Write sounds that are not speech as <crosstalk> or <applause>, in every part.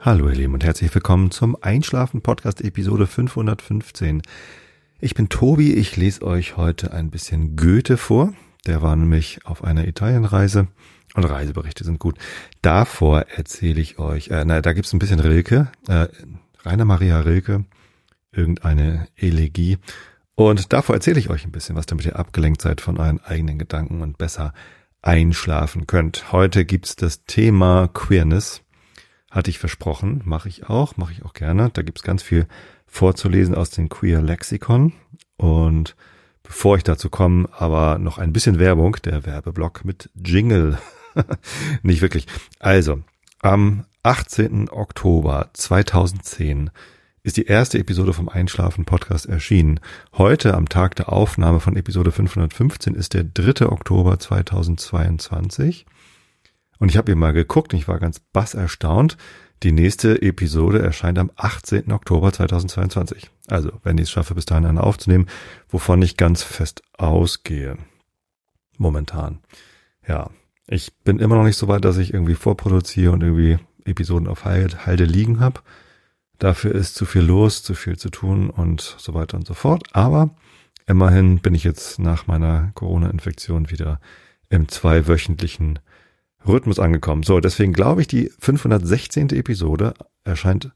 Hallo ihr Lieben und herzlich willkommen zum Einschlafen Podcast Episode 515. Ich bin Tobi, ich lese euch heute ein bisschen Goethe vor. Der war nämlich auf einer Italienreise und Reiseberichte sind gut. Davor erzähle ich euch, äh, na, da gibt's ein bisschen Rilke, äh, Rainer Maria Rilke, irgendeine Elegie. Und davor erzähle ich euch ein bisschen was, damit ihr abgelenkt seid von euren eigenen Gedanken und besser einschlafen könnt. Heute gibt's das Thema Queerness hatte ich versprochen, mache ich auch, mache ich auch gerne. Da gibt's ganz viel vorzulesen aus dem Queer Lexikon. Und bevor ich dazu komme, aber noch ein bisschen Werbung, der Werbeblock mit Jingle. <laughs> Nicht wirklich. Also, am 18. Oktober 2010 ist die erste Episode vom Einschlafen Podcast erschienen. Heute, am Tag der Aufnahme von Episode 515, ist der 3. Oktober 2022. Und ich habe ihr mal geguckt und ich war ganz bass erstaunt. Die nächste Episode erscheint am 18. Oktober 2022. Also, wenn ich es schaffe, bis dahin eine aufzunehmen, wovon ich ganz fest ausgehe. Momentan. Ja, ich bin immer noch nicht so weit, dass ich irgendwie vorproduziere und irgendwie Episoden auf Halde liegen habe. Dafür ist zu viel los, zu viel zu tun und so weiter und so fort. Aber immerhin bin ich jetzt nach meiner Corona-Infektion wieder im zweiwöchentlichen Rhythmus angekommen. So, deswegen glaube ich, die 516. Episode erscheint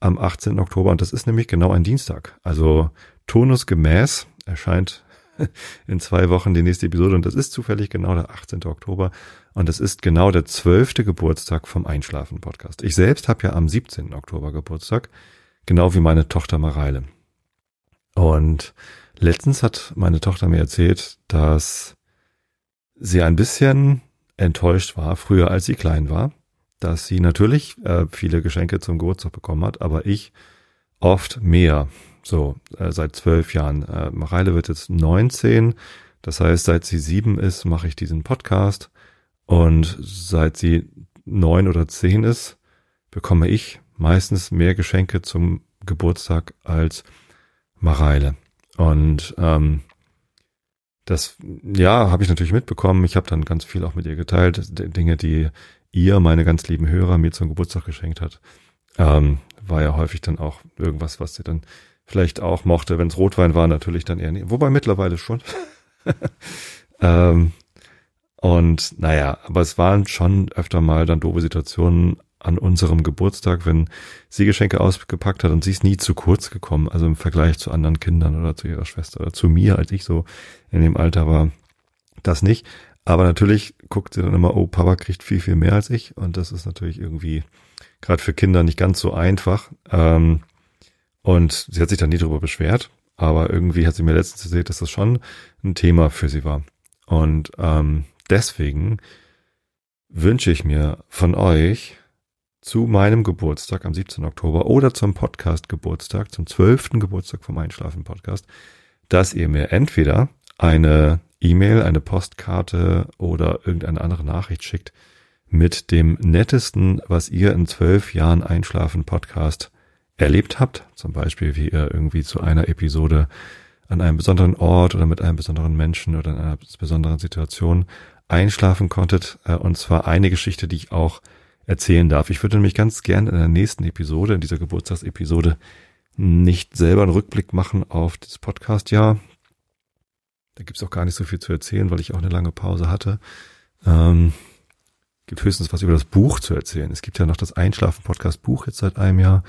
am 18. Oktober und das ist nämlich genau ein Dienstag. Also tonusgemäß erscheint <laughs> in zwei Wochen die nächste Episode und das ist zufällig genau der 18. Oktober und das ist genau der zwölfte Geburtstag vom Einschlafen Podcast. Ich selbst habe ja am 17. Oktober Geburtstag, genau wie meine Tochter Mareile. Und letztens hat meine Tochter mir erzählt, dass sie ein bisschen enttäuscht war, früher als sie klein war, dass sie natürlich äh, viele Geschenke zum Geburtstag bekommen hat, aber ich oft mehr. So, äh, seit zwölf Jahren. Äh, Mareile wird jetzt 19. Das heißt, seit sie sieben ist, mache ich diesen Podcast. Und seit sie neun oder zehn ist, bekomme ich meistens mehr Geschenke zum Geburtstag als Mareile. Und ähm, das, ja, habe ich natürlich mitbekommen. Ich habe dann ganz viel auch mit ihr geteilt. Dinge, die ihr, meine ganz lieben Hörer, mir zum Geburtstag geschenkt hat. Ähm, war ja häufig dann auch irgendwas, was sie dann vielleicht auch mochte. Wenn es Rotwein war, natürlich dann eher nicht. Wobei mittlerweile schon. <laughs> ähm, und naja, aber es waren schon öfter mal dann doofe Situationen, an unserem Geburtstag, wenn sie Geschenke ausgepackt hat und sie ist nie zu kurz gekommen, also im Vergleich zu anderen Kindern oder zu ihrer Schwester oder zu mir, als ich so in dem Alter war, das nicht. Aber natürlich guckt sie dann immer, oh, Papa kriegt viel, viel mehr als ich und das ist natürlich irgendwie gerade für Kinder nicht ganz so einfach. Ähm, und sie hat sich dann nie darüber beschwert, aber irgendwie hat sie mir letztens erzählt, dass das schon ein Thema für sie war. Und ähm, deswegen wünsche ich mir von euch, zu meinem Geburtstag am 17. Oktober oder zum Podcast Geburtstag, zum 12. Geburtstag vom Einschlafen Podcast, dass ihr mir entweder eine E-Mail, eine Postkarte oder irgendeine andere Nachricht schickt mit dem nettesten, was ihr in zwölf Jahren Einschlafen Podcast erlebt habt. Zum Beispiel, wie ihr irgendwie zu einer Episode an einem besonderen Ort oder mit einem besonderen Menschen oder in einer besonderen Situation einschlafen konntet. Äh, und zwar eine Geschichte, die ich auch erzählen darf. Ich würde nämlich ganz gern in der nächsten Episode, in dieser Geburtstagsepisode, nicht selber einen Rückblick machen auf das Podcast-Jahr. Da gibt's auch gar nicht so viel zu erzählen, weil ich auch eine lange Pause hatte. Ähm, gibt höchstens was über das Buch zu erzählen. Es gibt ja noch das Einschlafen-Podcast-Buch jetzt seit einem Jahr,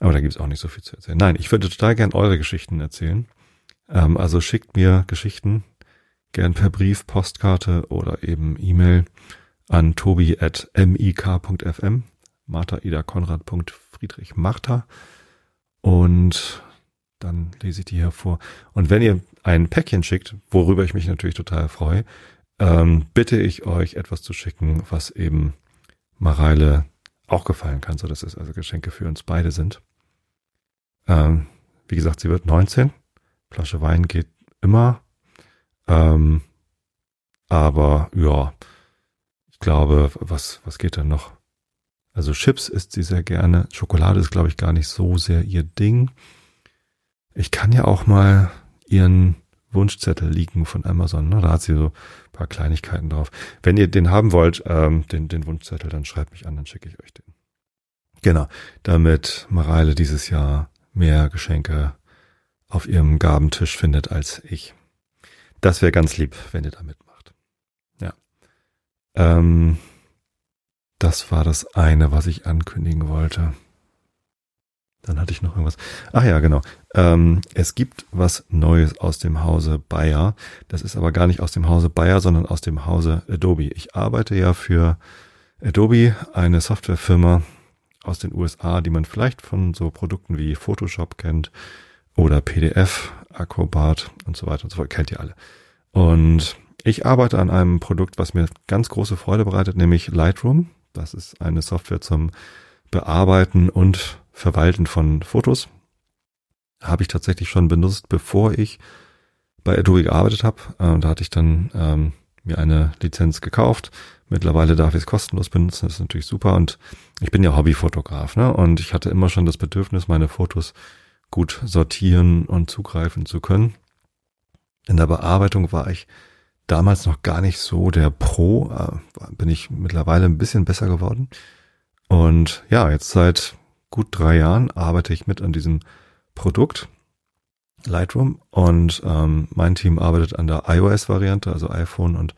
aber da gibt's auch nicht so viel zu erzählen. Nein, ich würde total gern eure Geschichten erzählen. Ähm, also schickt mir Geschichten gern per Brief, Postkarte oder eben E-Mail an tobi at mik.fm, Martha Ida Konrad. Friedrich Martha. Und dann lese ich die hervor. Und wenn ihr ein Päckchen schickt, worüber ich mich natürlich total freue, ähm, bitte ich euch etwas zu schicken, was eben Mareile auch gefallen kann, so dass es also Geschenke für uns beide sind. Ähm, wie gesagt, sie wird 19. Flasche Wein geht immer. Ähm, aber ja, glaube, was, was geht da noch? Also Chips isst sie sehr gerne. Schokolade ist, glaube ich, gar nicht so sehr ihr Ding. Ich kann ja auch mal ihren Wunschzettel liegen von Amazon. Ne? Da hat sie so ein paar Kleinigkeiten drauf. Wenn ihr den haben wollt, ähm, den, den Wunschzettel, dann schreibt mich an, dann schicke ich euch den. Genau, damit Mareile dieses Jahr mehr Geschenke auf ihrem Gabentisch findet als ich. Das wäre ganz lieb, wenn ihr da mitmacht. Ähm, das war das eine, was ich ankündigen wollte. Dann hatte ich noch irgendwas. Ach ja, genau. Ähm, es gibt was Neues aus dem Hause Bayer. Das ist aber gar nicht aus dem Hause Bayer, sondern aus dem Hause Adobe. Ich arbeite ja für Adobe, eine Softwarefirma aus den USA, die man vielleicht von so Produkten wie Photoshop kennt oder PDF, Acrobat und so weiter und so fort. Kennt ihr alle. Und ich arbeite an einem Produkt, was mir ganz große Freude bereitet, nämlich Lightroom. Das ist eine Software zum Bearbeiten und Verwalten von Fotos. Habe ich tatsächlich schon benutzt, bevor ich bei Adobe gearbeitet habe. Äh, da hatte ich dann ähm, mir eine Lizenz gekauft. Mittlerweile darf ich es kostenlos benutzen, das ist natürlich super. Und ich bin ja Hobbyfotograf, ne? Und ich hatte immer schon das Bedürfnis, meine Fotos gut sortieren und zugreifen zu können. In der Bearbeitung war ich damals noch gar nicht so der Pro, äh, bin ich mittlerweile ein bisschen besser geworden. Und ja, jetzt seit gut drei Jahren arbeite ich mit an diesem Produkt Lightroom und ähm, mein Team arbeitet an der iOS-Variante, also iPhone und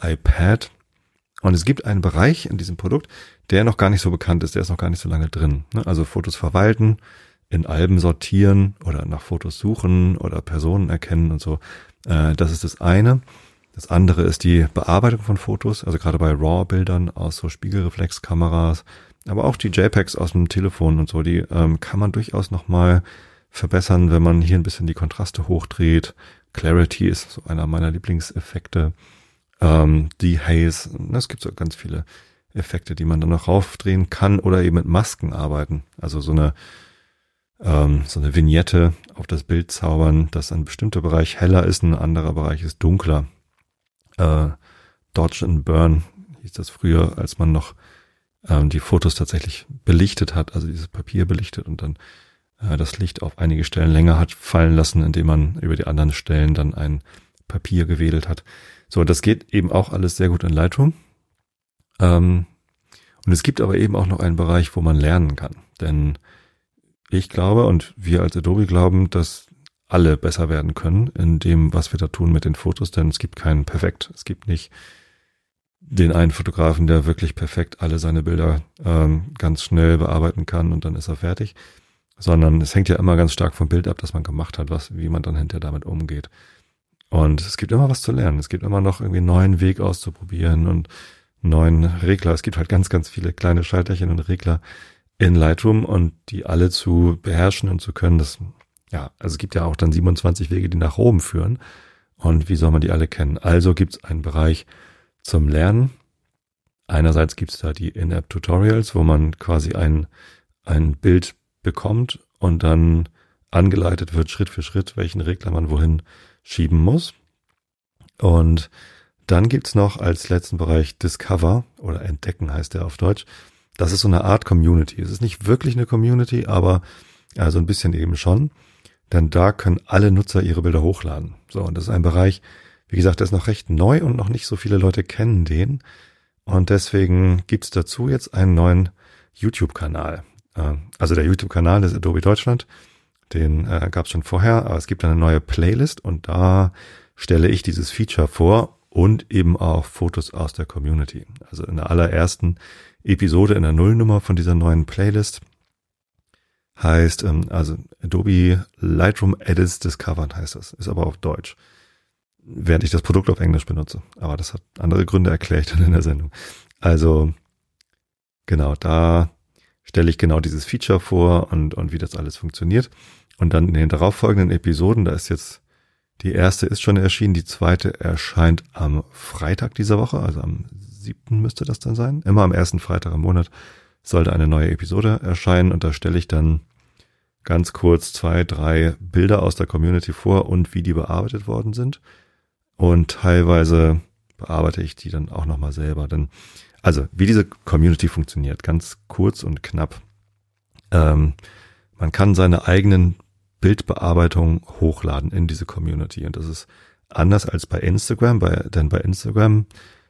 iPad. Und es gibt einen Bereich in diesem Produkt, der noch gar nicht so bekannt ist, der ist noch gar nicht so lange drin. Ne? Also Fotos verwalten, in Alben sortieren oder nach Fotos suchen oder Personen erkennen und so. Äh, das ist das eine. Das andere ist die Bearbeitung von Fotos, also gerade bei RAW-Bildern aus so Spiegelreflexkameras, aber auch die JPEGs aus dem Telefon und so, die ähm, kann man durchaus nochmal verbessern, wenn man hier ein bisschen die Kontraste hochdreht. Clarity ist so einer meiner Lieblingseffekte. Ähm, die Haze, es gibt so ganz viele Effekte, die man dann noch raufdrehen kann oder eben mit Masken arbeiten. Also so eine ähm, so eine Vignette auf das Bild zaubern, dass ein bestimmter Bereich heller ist, ein anderer Bereich ist dunkler. Äh, Dodge and Burn hieß das früher, als man noch ähm, die Fotos tatsächlich belichtet hat, also dieses Papier belichtet und dann äh, das Licht auf einige Stellen länger hat fallen lassen, indem man über die anderen Stellen dann ein Papier gewedelt hat. So, das geht eben auch alles sehr gut in Lightroom. Ähm, und es gibt aber eben auch noch einen Bereich, wo man lernen kann. Denn ich glaube und wir als Adobe glauben, dass alle besser werden können in dem, was wir da tun mit den Fotos, denn es gibt keinen perfekt. Es gibt nicht den einen Fotografen, der wirklich perfekt alle seine Bilder ähm, ganz schnell bearbeiten kann und dann ist er fertig, sondern es hängt ja immer ganz stark vom Bild ab, das man gemacht hat, was, wie man dann hinterher damit umgeht. Und es gibt immer was zu lernen. Es gibt immer noch irgendwie einen neuen Weg auszuprobieren und neuen Regler. Es gibt halt ganz, ganz viele kleine Schalterchen und Regler in Lightroom und die alle zu beherrschen und zu können. Das, ja, also es gibt ja auch dann 27 Wege, die nach oben führen. Und wie soll man die alle kennen? Also gibt es einen Bereich, zum Lernen. Einerseits gibt's da die In-App-Tutorials, wo man quasi ein, ein Bild bekommt und dann angeleitet wird Schritt für Schritt, welchen Regler man wohin schieben muss. Und dann gibt's noch als letzten Bereich Discover oder Entdecken heißt der auf Deutsch. Das ist so eine Art Community. Es ist nicht wirklich eine Community, aber also ein bisschen eben schon. Denn da können alle Nutzer ihre Bilder hochladen. So, und das ist ein Bereich, wie gesagt, der ist noch recht neu und noch nicht so viele Leute kennen den. Und deswegen gibt's dazu jetzt einen neuen YouTube-Kanal. Äh, also der YouTube-Kanal des Adobe Deutschland, den äh, gab's schon vorher, aber es gibt eine neue Playlist und da stelle ich dieses Feature vor und eben auch Fotos aus der Community. Also in der allerersten Episode in der Nullnummer von dieser neuen Playlist heißt, ähm, also Adobe Lightroom Edits Discovered heißt das, ist aber auf Deutsch während ich das Produkt auf Englisch benutze. Aber das hat andere Gründe, erkläre ich dann in der Sendung. Also, genau, da stelle ich genau dieses Feature vor und, und wie das alles funktioniert. Und dann in den darauffolgenden Episoden, da ist jetzt, die erste ist schon erschienen, die zweite erscheint am Freitag dieser Woche, also am siebten müsste das dann sein. Immer am ersten Freitag im Monat sollte eine neue Episode erscheinen und da stelle ich dann ganz kurz zwei, drei Bilder aus der Community vor und wie die bearbeitet worden sind. Und teilweise bearbeite ich die dann auch nochmal selber. Denn, also, wie diese Community funktioniert, ganz kurz und knapp. Ähm, man kann seine eigenen Bildbearbeitungen hochladen in diese Community. Und das ist anders als bei Instagram, bei, denn bei Instagram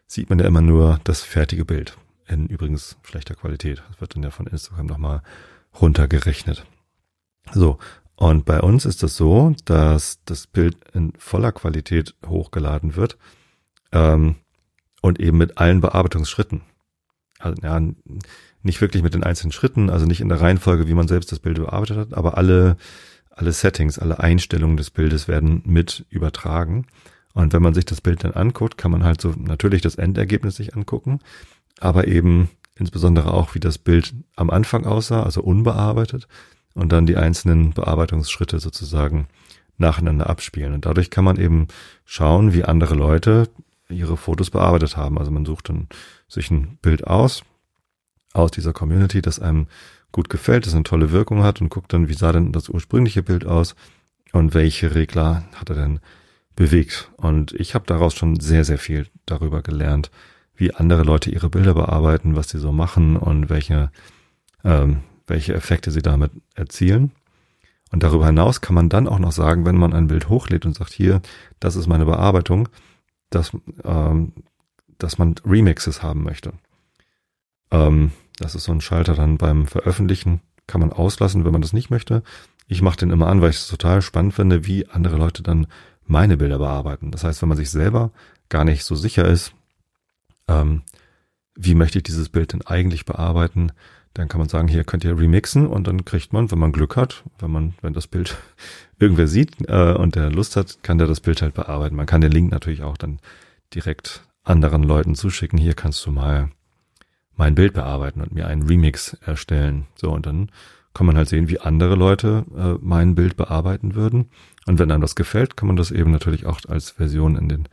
sieht man ja immer nur das fertige Bild. In übrigens schlechter Qualität. Das wird dann ja von Instagram nochmal runtergerechnet. So, und bei uns ist das so, dass das Bild in voller Qualität hochgeladen wird ähm, und eben mit allen Bearbeitungsschritten. Also, ja, nicht wirklich mit den einzelnen Schritten, also nicht in der Reihenfolge, wie man selbst das Bild bearbeitet hat, aber alle, alle Settings, alle Einstellungen des Bildes werden mit übertragen. Und wenn man sich das Bild dann anguckt, kann man halt so natürlich das Endergebnis sich angucken, aber eben insbesondere auch, wie das Bild am Anfang aussah, also unbearbeitet, und dann die einzelnen Bearbeitungsschritte sozusagen nacheinander abspielen. Und dadurch kann man eben schauen, wie andere Leute ihre Fotos bearbeitet haben. Also man sucht dann sich ein Bild aus, aus dieser Community, das einem gut gefällt, das eine tolle Wirkung hat und guckt dann, wie sah denn das ursprüngliche Bild aus und welche Regler hat er denn bewegt. Und ich habe daraus schon sehr, sehr viel darüber gelernt, wie andere Leute ihre Bilder bearbeiten, was sie so machen und welche ähm, welche Effekte sie damit erzielen. Und darüber hinaus kann man dann auch noch sagen, wenn man ein Bild hochlädt und sagt, hier, das ist meine Bearbeitung, dass, ähm, dass man Remixes haben möchte. Ähm, das ist so ein Schalter dann beim Veröffentlichen, kann man auslassen, wenn man das nicht möchte. Ich mache den immer an, weil ich es total spannend finde, wie andere Leute dann meine Bilder bearbeiten. Das heißt, wenn man sich selber gar nicht so sicher ist, ähm, wie möchte ich dieses Bild denn eigentlich bearbeiten, dann kann man sagen, hier könnt ihr remixen und dann kriegt man, wenn man Glück hat, wenn man, wenn das Bild <laughs> irgendwer sieht äh, und der Lust hat, kann der das Bild halt bearbeiten. Man kann den Link natürlich auch dann direkt anderen Leuten zuschicken. Hier kannst du mal mein Bild bearbeiten und mir einen Remix erstellen. So, und dann kann man halt sehen, wie andere Leute äh, mein Bild bearbeiten würden. Und wenn einem das gefällt, kann man das eben natürlich auch als Version in den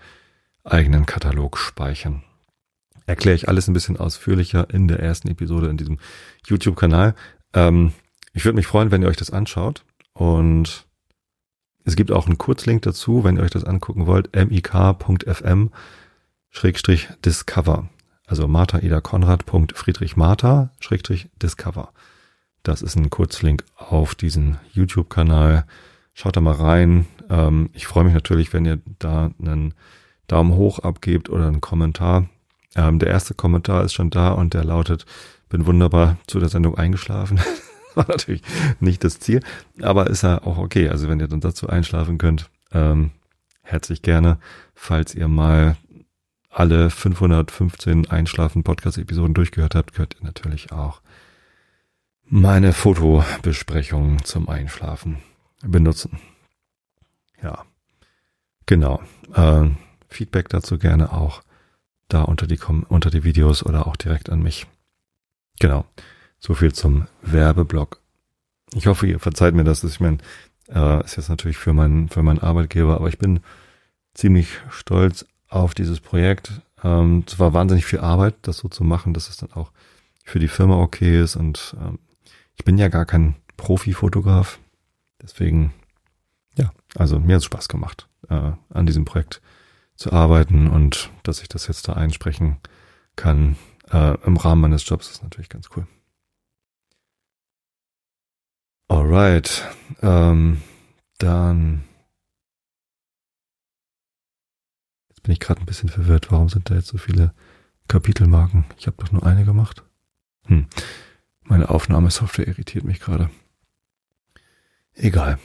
eigenen Katalog speichern erkläre ich alles ein bisschen ausführlicher in der ersten Episode in diesem YouTube-Kanal. Ähm, ich würde mich freuen, wenn ihr euch das anschaut. Und es gibt auch einen Kurzlink dazu, wenn ihr euch das angucken wollt, mik.fm Schrägstrich Discover. Also Martha Ida Konrad. Friedrich Martha Schrägstrich Discover. Das ist ein Kurzlink auf diesen YouTube-Kanal. Schaut da mal rein. Ähm, ich freue mich natürlich, wenn ihr da einen Daumen hoch abgebt oder einen Kommentar. Ähm, der erste Kommentar ist schon da und der lautet, bin wunderbar zu der Sendung eingeschlafen. <laughs> War natürlich nicht das Ziel, aber ist ja auch okay. Also wenn ihr dann dazu einschlafen könnt, ähm, herzlich gerne. Falls ihr mal alle 515 Einschlafen-Podcast-Episoden durchgehört habt, könnt ihr natürlich auch meine Fotobesprechung zum Einschlafen benutzen. Ja, genau. Äh, Feedback dazu gerne auch da unter die, unter die Videos oder auch direkt an mich. Genau. So viel zum Werbeblock. Ich hoffe, ihr verzeiht mir das. Ich meine, äh, ist jetzt natürlich für meinen, für meinen Arbeitgeber, aber ich bin ziemlich stolz auf dieses Projekt. Ähm, es war wahnsinnig viel Arbeit, das so zu machen, dass es dann auch für die Firma okay ist. Und ähm, ich bin ja gar kein Profi-Fotograf. Deswegen, ja, also mir hat es Spaß gemacht, äh, an diesem Projekt zu arbeiten und dass ich das jetzt da einsprechen kann äh, im Rahmen meines Jobs ist natürlich ganz cool. Alright, ähm, dann jetzt bin ich gerade ein bisschen verwirrt. Warum sind da jetzt so viele Kapitelmarken? Ich habe doch nur eine gemacht. Hm. Meine Aufnahmesoftware irritiert mich gerade. Egal.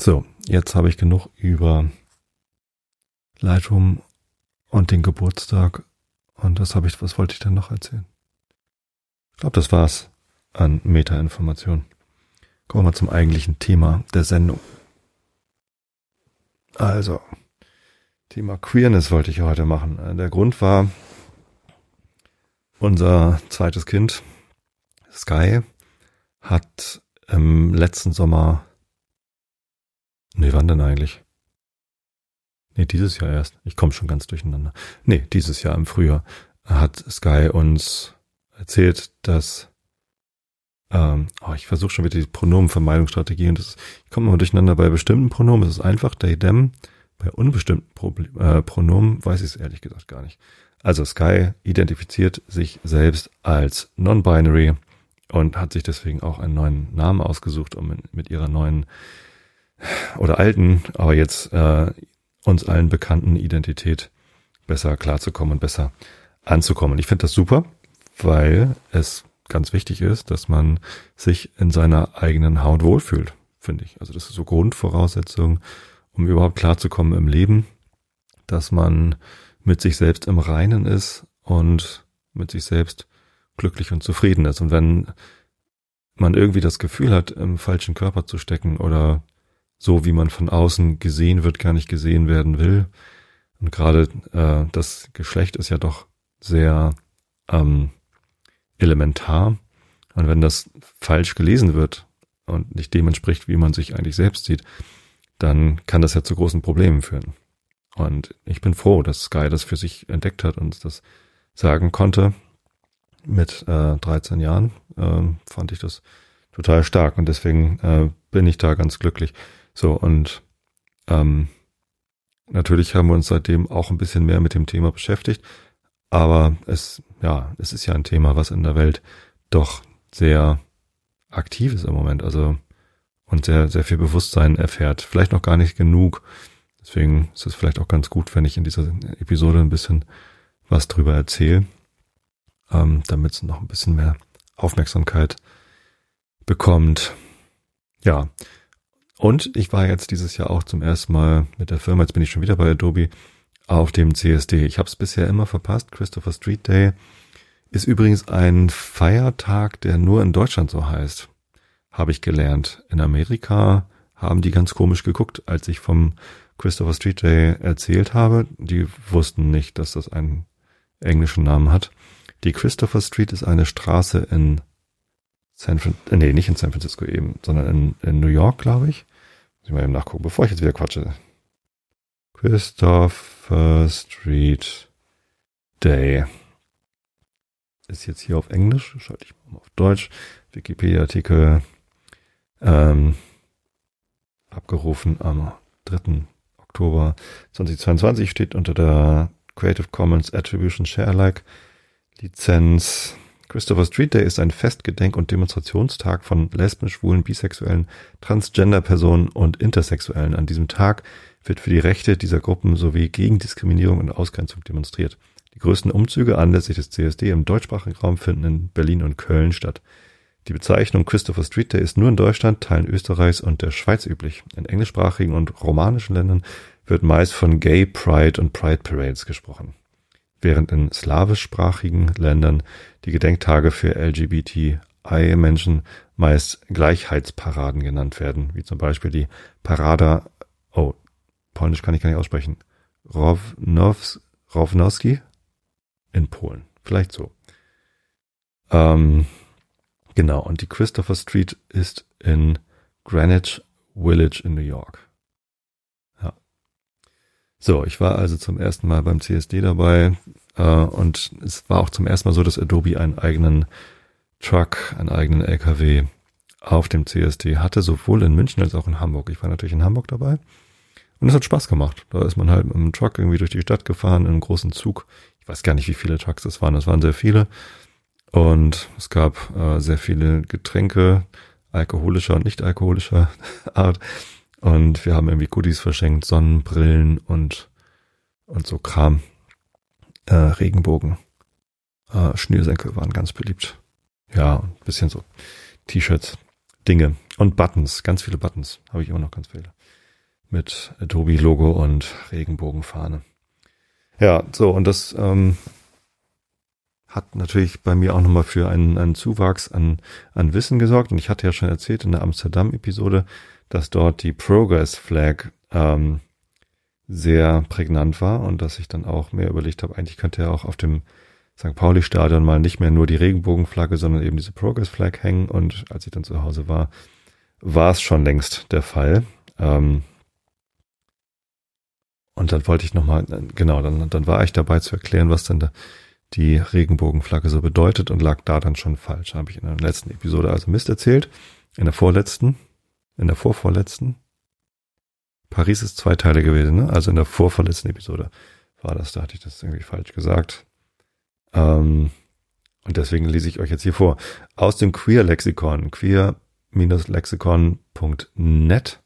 So, jetzt habe ich genug über Lightroom und den Geburtstag. Und was habe ich, was wollte ich denn noch erzählen? Ich glaube, das war's an Meta-Informationen. Kommen wir zum eigentlichen Thema der Sendung. Also, Thema Queerness wollte ich heute machen. Der Grund war, unser zweites Kind, Sky, hat im letzten Sommer, nee, wann denn eigentlich? Nee, dieses Jahr erst. Ich komme schon ganz durcheinander. Nee, dieses Jahr im Frühjahr hat Sky uns erzählt, dass ähm, oh, ich versuche schon wieder die Pronomenvermeidungsstrategie und das, ich komme immer durcheinander bei bestimmten Pronomen, es ist einfach they, them. Bei unbestimmten Pro äh, Pronomen weiß ich es ehrlich gesagt gar nicht. Also Sky identifiziert sich selbst als non-binary und hat sich deswegen auch einen neuen Namen ausgesucht, um mit ihrer neuen oder alten, aber jetzt äh, uns allen bekannten Identität besser klarzukommen und besser anzukommen. Ich finde das super, weil es ganz wichtig ist, dass man sich in seiner eigenen Haut wohlfühlt, finde ich. Also das ist so Grundvoraussetzung, um überhaupt klarzukommen im Leben, dass man mit sich selbst im Reinen ist und mit sich selbst glücklich und zufrieden ist. Und wenn man irgendwie das Gefühl hat, im falschen Körper zu stecken oder so, wie man von außen gesehen wird, gar nicht gesehen werden will. Und gerade äh, das Geschlecht ist ja doch sehr ähm, elementar. Und wenn das falsch gelesen wird und nicht dem entspricht, wie man sich eigentlich selbst sieht, dann kann das ja zu großen Problemen führen. Und ich bin froh, dass Sky das für sich entdeckt hat und das sagen konnte. Mit äh, 13 Jahren äh, fand ich das total stark und deswegen äh, bin ich da ganz glücklich. So und ähm, natürlich haben wir uns seitdem auch ein bisschen mehr mit dem Thema beschäftigt, aber es ja, es ist ja ein Thema, was in der Welt doch sehr aktiv ist im Moment, also und sehr sehr viel Bewusstsein erfährt. Vielleicht noch gar nicht genug. Deswegen ist es vielleicht auch ganz gut, wenn ich in dieser Episode ein bisschen was drüber erzähle, ähm, damit es noch ein bisschen mehr Aufmerksamkeit bekommt. Ja. Und ich war jetzt dieses Jahr auch zum ersten Mal mit der Firma, jetzt bin ich schon wieder bei Adobe, auf dem CSD. Ich habe es bisher immer verpasst. Christopher Street Day ist übrigens ein Feiertag, der nur in Deutschland so heißt. Habe ich gelernt. In Amerika haben die ganz komisch geguckt, als ich vom Christopher Street Day erzählt habe. Die wussten nicht, dass das einen englischen Namen hat. Die Christopher Street ist eine Straße in San äh, nee, nicht in San Francisco eben, sondern in, in New York, glaube ich. Ich mal eben nachgucken, bevor ich jetzt wieder quatsche. Christopher Street Day. Ist jetzt hier auf Englisch, schalte ich mal auf Deutsch. Wikipedia-Artikel ähm, abgerufen am 3. Oktober 2022 steht unter der Creative Commons Attribution Share Alike Lizenz Christopher Street Day ist ein Fest-, Gedenk- und Demonstrationstag von Lesben, Schwulen, Bisexuellen, Transgender-Personen und Intersexuellen. An diesem Tag wird für die Rechte dieser Gruppen sowie gegen Diskriminierung und Ausgrenzung demonstriert. Die größten Umzüge anlässlich des CSD im deutschsprachigen Raum finden in Berlin und Köln statt. Die Bezeichnung Christopher Street Day ist nur in Deutschland, Teilen Österreichs und der Schweiz üblich. In englischsprachigen und romanischen Ländern wird meist von Gay Pride und Pride Parades gesprochen während in slawischsprachigen Ländern die Gedenktage für LGBTI-Menschen meist Gleichheitsparaden genannt werden, wie zum Beispiel die Parada, oh, Polnisch kann ich gar nicht aussprechen, Rownows, Rownowski in Polen, vielleicht so. Ähm, genau, und die Christopher Street ist in Greenwich Village in New York. So, ich war also zum ersten Mal beim CSD dabei äh, und es war auch zum ersten Mal so, dass Adobe einen eigenen Truck, einen eigenen LKW auf dem CSD hatte, sowohl in München als auch in Hamburg. Ich war natürlich in Hamburg dabei und es hat Spaß gemacht. Da ist man halt mit einem Truck irgendwie durch die Stadt gefahren, in einem großen Zug. Ich weiß gar nicht, wie viele Trucks es waren. Es waren sehr viele. Und es gab äh, sehr viele Getränke, alkoholischer und nicht alkoholischer <laughs> Art. Und wir haben irgendwie Goodies verschenkt, Sonnenbrillen und, und so Kram. Äh, Regenbogen. Äh, Schnürsenkel waren ganz beliebt. Ja, ein bisschen so T-Shirts, Dinge und Buttons, ganz viele Buttons, habe ich immer noch ganz viele. Mit Adobe-Logo und Regenbogenfahne. Ja, so, und das ähm, hat natürlich bei mir auch nochmal für einen, einen Zuwachs an, an Wissen gesorgt. Und ich hatte ja schon erzählt in der Amsterdam-Episode, dass dort die Progress Flag ähm, sehr prägnant war und dass ich dann auch mehr überlegt habe, eigentlich könnte ja auch auf dem St. Pauli Stadion mal nicht mehr nur die Regenbogenflagge, sondern eben diese Progress Flag hängen. Und als ich dann zu Hause war, war es schon längst der Fall. Ähm, und dann wollte ich nochmal, genau, dann, dann war ich dabei zu erklären, was denn da die Regenbogenflagge so bedeutet und lag da dann schon falsch. Habe ich in der letzten Episode also Mist erzählt. In der vorletzten in der vorvorletzten. Paris ist zwei Teile gewesen, ne? Also in der vorvorletzten Episode war das, da hatte ich das irgendwie falsch gesagt. Ähm, und deswegen lese ich euch jetzt hier vor. Aus dem Queer-Lexikon, queer-lexikon.net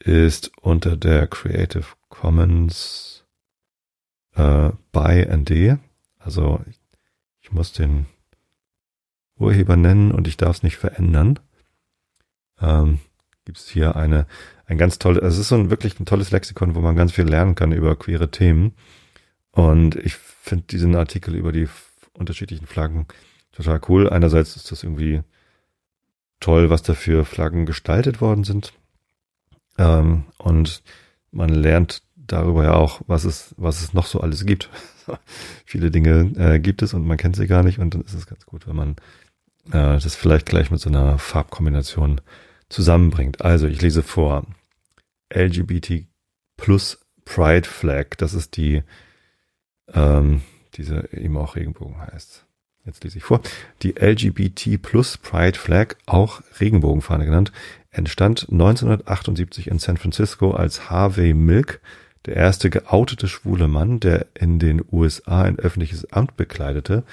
ist unter der Creative Commons äh, by ND, also ich, muss den Urheber nennen und ich darf es nicht verändern. Ähm, Gibt es hier eine, ein ganz tolles, also es ist so ein wirklich ein tolles Lexikon, wo man ganz viel lernen kann über queere Themen. Und ich finde diesen Artikel über die unterschiedlichen Flaggen total cool. Einerseits ist das irgendwie toll, was da für Flaggen gestaltet worden sind. Ähm, und man lernt darüber ja auch, was es, was es noch so alles gibt. <laughs> Viele Dinge äh, gibt es und man kennt sie gar nicht und dann ist es ganz gut, wenn man äh, das vielleicht gleich mit so einer Farbkombination zusammenbringt. Also ich lese vor. LGBT plus Pride Flag, das ist die, ähm, diese eben auch Regenbogen heißt. Jetzt lese ich vor. Die LGBT plus Pride Flag, auch Regenbogenfahne genannt, entstand 1978 in San Francisco als Harvey Milk, der erste geoutete schwule Mann, der in den USA ein öffentliches Amt bekleidete,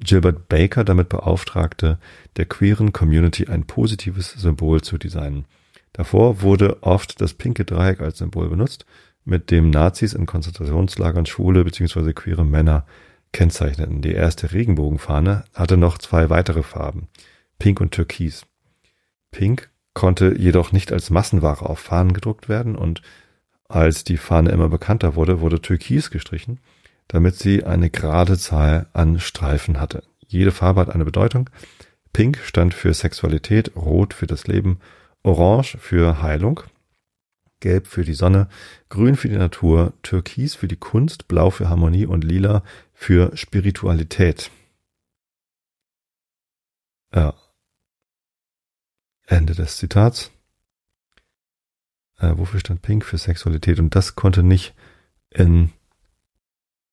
Gilbert Baker damit beauftragte, der queeren Community ein positives Symbol zu designen. Davor wurde oft das pinke Dreieck als Symbol benutzt, mit dem Nazis in Konzentrationslagern schwule bzw. queere Männer kennzeichneten. Die erste Regenbogenfahne hatte noch zwei weitere Farben, Pink und Türkis. Pink konnte jedoch nicht als Massenware auf Fahnen gedruckt werden und als die Fahne immer bekannter wurde, wurde Türkis gestrichen damit sie eine gerade Zahl an Streifen hatte. Jede Farbe hat eine Bedeutung. Pink stand für Sexualität, Rot für das Leben, Orange für Heilung, Gelb für die Sonne, Grün für die Natur, Türkis für die Kunst, Blau für Harmonie und Lila für Spiritualität. Ja. Ende des Zitats. Äh, wofür stand Pink für Sexualität? Und das konnte nicht in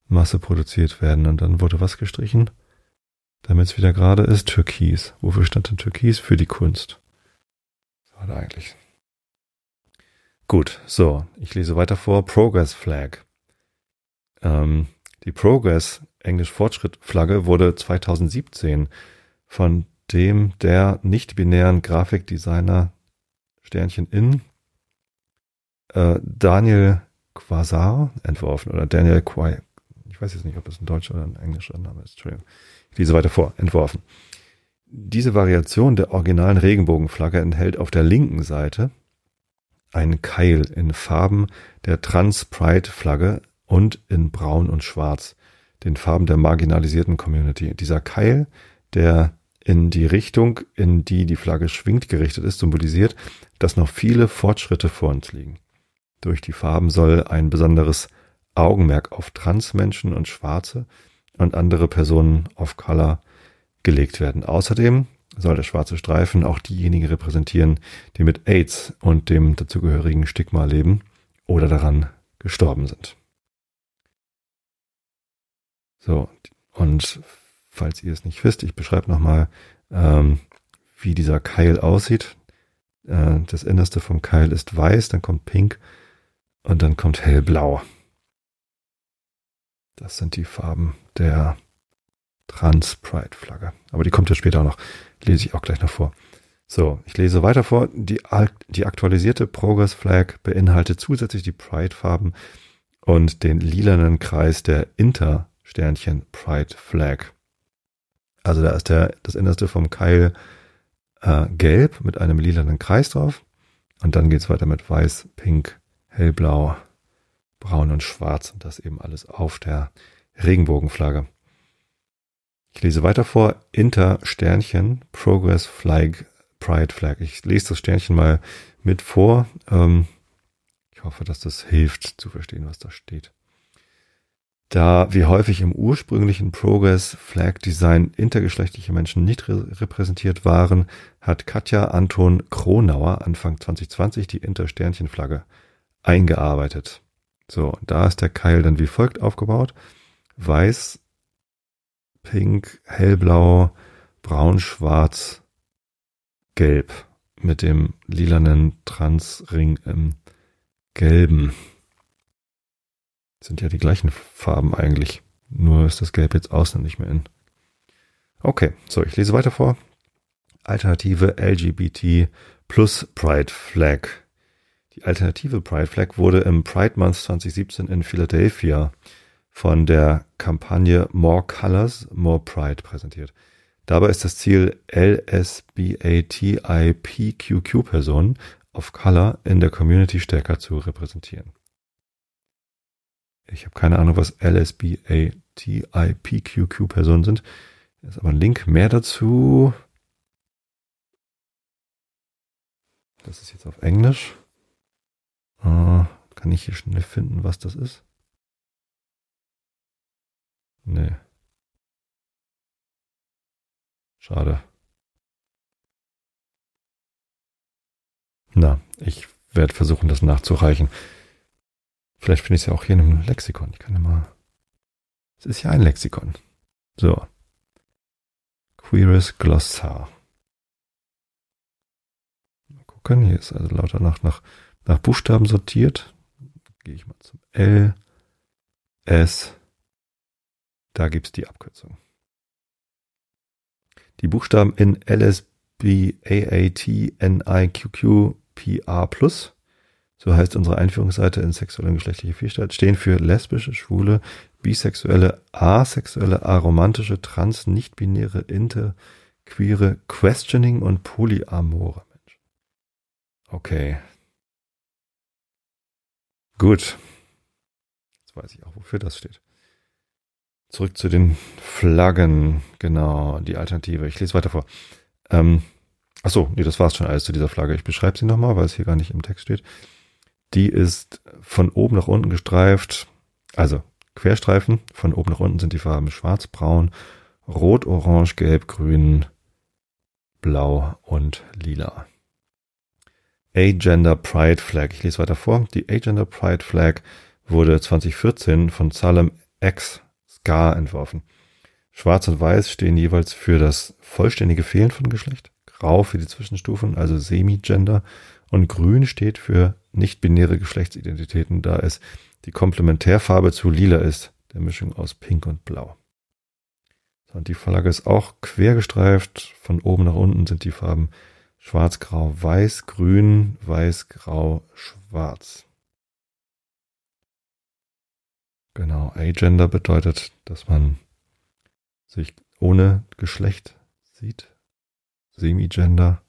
Masse produziert werden. Und dann wurde was gestrichen? Damit es wieder gerade ist, Türkis. Wofür stand denn Türkis? Für die Kunst. War da eigentlich? Gut, so, ich lese weiter vor. Progress Flag. Ähm, die Progress, Englisch Fortschritt Flagge, wurde 2017 von dem der nicht-binären Grafikdesigner Sternchen in äh, Daniel Quasar entworfen oder Daniel Quai, ich weiß jetzt nicht, ob das ein deutscher oder ein englischer Name ist. Entschuldigung. Ich lese weiter vor. Entworfen. Diese Variation der originalen Regenbogenflagge enthält auf der linken Seite einen Keil in Farben der Trans-Pride-Flagge und in Braun und Schwarz, den Farben der marginalisierten Community. Dieser Keil, der in die Richtung, in die die Flagge schwingt, gerichtet ist, symbolisiert, dass noch viele Fortschritte vor uns liegen. Durch die Farben soll ein besonderes Augenmerk auf Transmenschen und Schwarze und andere Personen of Color gelegt werden. Außerdem soll der schwarze Streifen auch diejenigen repräsentieren, die mit AIDS und dem dazugehörigen Stigma leben oder daran gestorben sind. So, und falls ihr es nicht wisst, ich beschreibe nochmal, ähm, wie dieser Keil aussieht. Äh, das Innerste vom Keil ist weiß, dann kommt pink und dann kommt hellblau. Das sind die Farben der Trans-Pride-Flagge. Aber die kommt ja später noch. Lese ich auch gleich noch vor. So, ich lese weiter vor. Die, die aktualisierte Progress Flag beinhaltet zusätzlich die Pride-Farben und den lilanen Kreis der Inter-Sternchen Pride Flag. Also da ist der, das Innerste vom Keil äh, gelb mit einem lilanen Kreis drauf. Und dann geht's weiter mit weiß, pink, hellblau, braun und schwarz und das eben alles auf der Regenbogenflagge. Ich lese weiter vor. Inter Sternchen Progress Flag Pride Flag. Ich lese das Sternchen mal mit vor. Ähm, ich hoffe, dass das hilft zu verstehen, was da steht. Da wie häufig im ursprünglichen Progress Flag Design intergeschlechtliche Menschen nicht repräsentiert waren, hat Katja Anton Kronauer Anfang 2020 die Inter-Sternchen-Flagge eingearbeitet. So, da ist der Keil dann wie folgt aufgebaut. Weiß, pink, hellblau, braun, schwarz, gelb mit dem lilanen Transring im gelben. Sind ja die gleichen Farben eigentlich. Nur ist das Gelb jetzt außen nicht mehr in. Okay, so, ich lese weiter vor. Alternative LGBT plus Pride Flag. Die alternative Pride Flag wurde im Pride Month 2017 in Philadelphia von der Kampagne More Colors, More Pride präsentiert. Dabei ist das Ziel, LSBATIPQQ-Personen of Color in der Community stärker zu repräsentieren. Ich habe keine Ahnung, was LSBATIPQQ-Personen sind. Da ist aber ein Link mehr dazu. Das ist jetzt auf Englisch. Uh, kann ich hier schnell finden, was das ist? Nee. Schade. Na, ich werde versuchen, das nachzureichen. Vielleicht finde ich es ja auch hier in einem Lexikon. Ich kann ja mal. Es ist ja ein Lexikon. So. Queeres Glossar. Mal gucken. Hier ist also lauter nach, nach, nach Buchstaben sortiert. Gehe ich mal zum L, S. Da gibt es die Abkürzung. Die Buchstaben in LSB, AAT, NIQQ, PR+, so heißt unsere Einführungsseite in sexuelle und geschlechtliche Vielfalt, stehen für lesbische, schwule, bisexuelle, asexuelle, aromantische, trans, nicht-binäre, inter, queere, questioning und polyamore Menschen. Okay. Gut. Jetzt weiß ich auch, wofür das steht. Zurück zu den Flaggen. Genau, die Alternative. Ich lese weiter vor. Ähm, achso, nee, das war's schon alles zu dieser Flagge. Ich beschreibe sie nochmal, weil es hier gar nicht im Text steht. Die ist von oben nach unten gestreift. Also Querstreifen. Von oben nach unten sind die Farben schwarz, braun, rot, orange, gelb, grün, blau und lila. Agender Pride Flag. Ich lese weiter vor. Die Agender Pride Flag wurde 2014 von Salem X Gar entworfen. Schwarz und Weiß stehen jeweils für das vollständige Fehlen von Geschlecht, Grau für die Zwischenstufen, also Semi-Gender, und Grün steht für nicht-binäre Geschlechtsidentitäten, da es die Komplementärfarbe zu Lila ist, der Mischung aus Pink und Blau. Und die Flagge ist auch quer gestreift. Von oben nach unten sind die Farben Schwarz, Grau, Weiß, Grün, Weiß, Grau, Schwarz. Genau, Agender bedeutet, dass man sich ohne Geschlecht sieht. Semigender.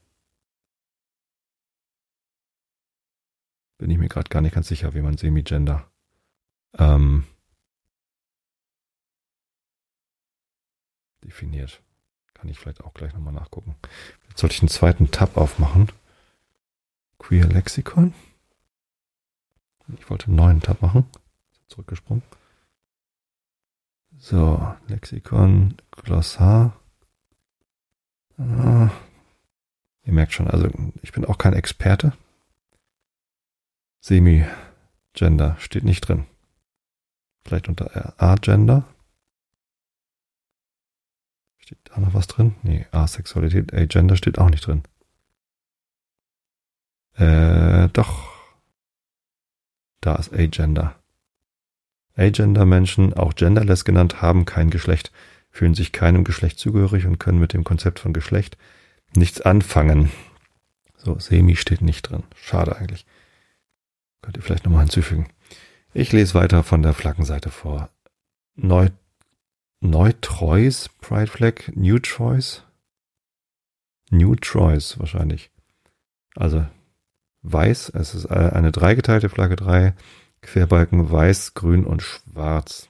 Bin ich mir gerade gar nicht ganz sicher, wie man Semigender ähm, definiert. Kann ich vielleicht auch gleich nochmal nachgucken. Jetzt sollte ich einen zweiten Tab aufmachen. Queer Lexikon. Ich wollte einen neuen Tab machen. Zurückgesprungen. So, Lexikon, Glossar. Ah, ihr merkt schon, also ich bin auch kein Experte. Semi-Gender steht nicht drin. Vielleicht unter A-Gender. Steht da noch was drin? Nee, Asexualität, A-Gender steht auch nicht drin. Äh, doch. Da ist A-Gender. Agender-Menschen, auch genderless genannt, haben kein Geschlecht, fühlen sich keinem Geschlecht zugehörig und können mit dem Konzept von Geschlecht nichts anfangen. So, Semi steht nicht drin. Schade eigentlich. Könnt ihr vielleicht nochmal hinzufügen. Ich lese weiter von der Flaggenseite vor. Neu, Neutreus Pride Flag, New Choice. New Choice wahrscheinlich. Also weiß, es ist eine dreigeteilte Flagge, drei Querbalken weiß, grün und schwarz.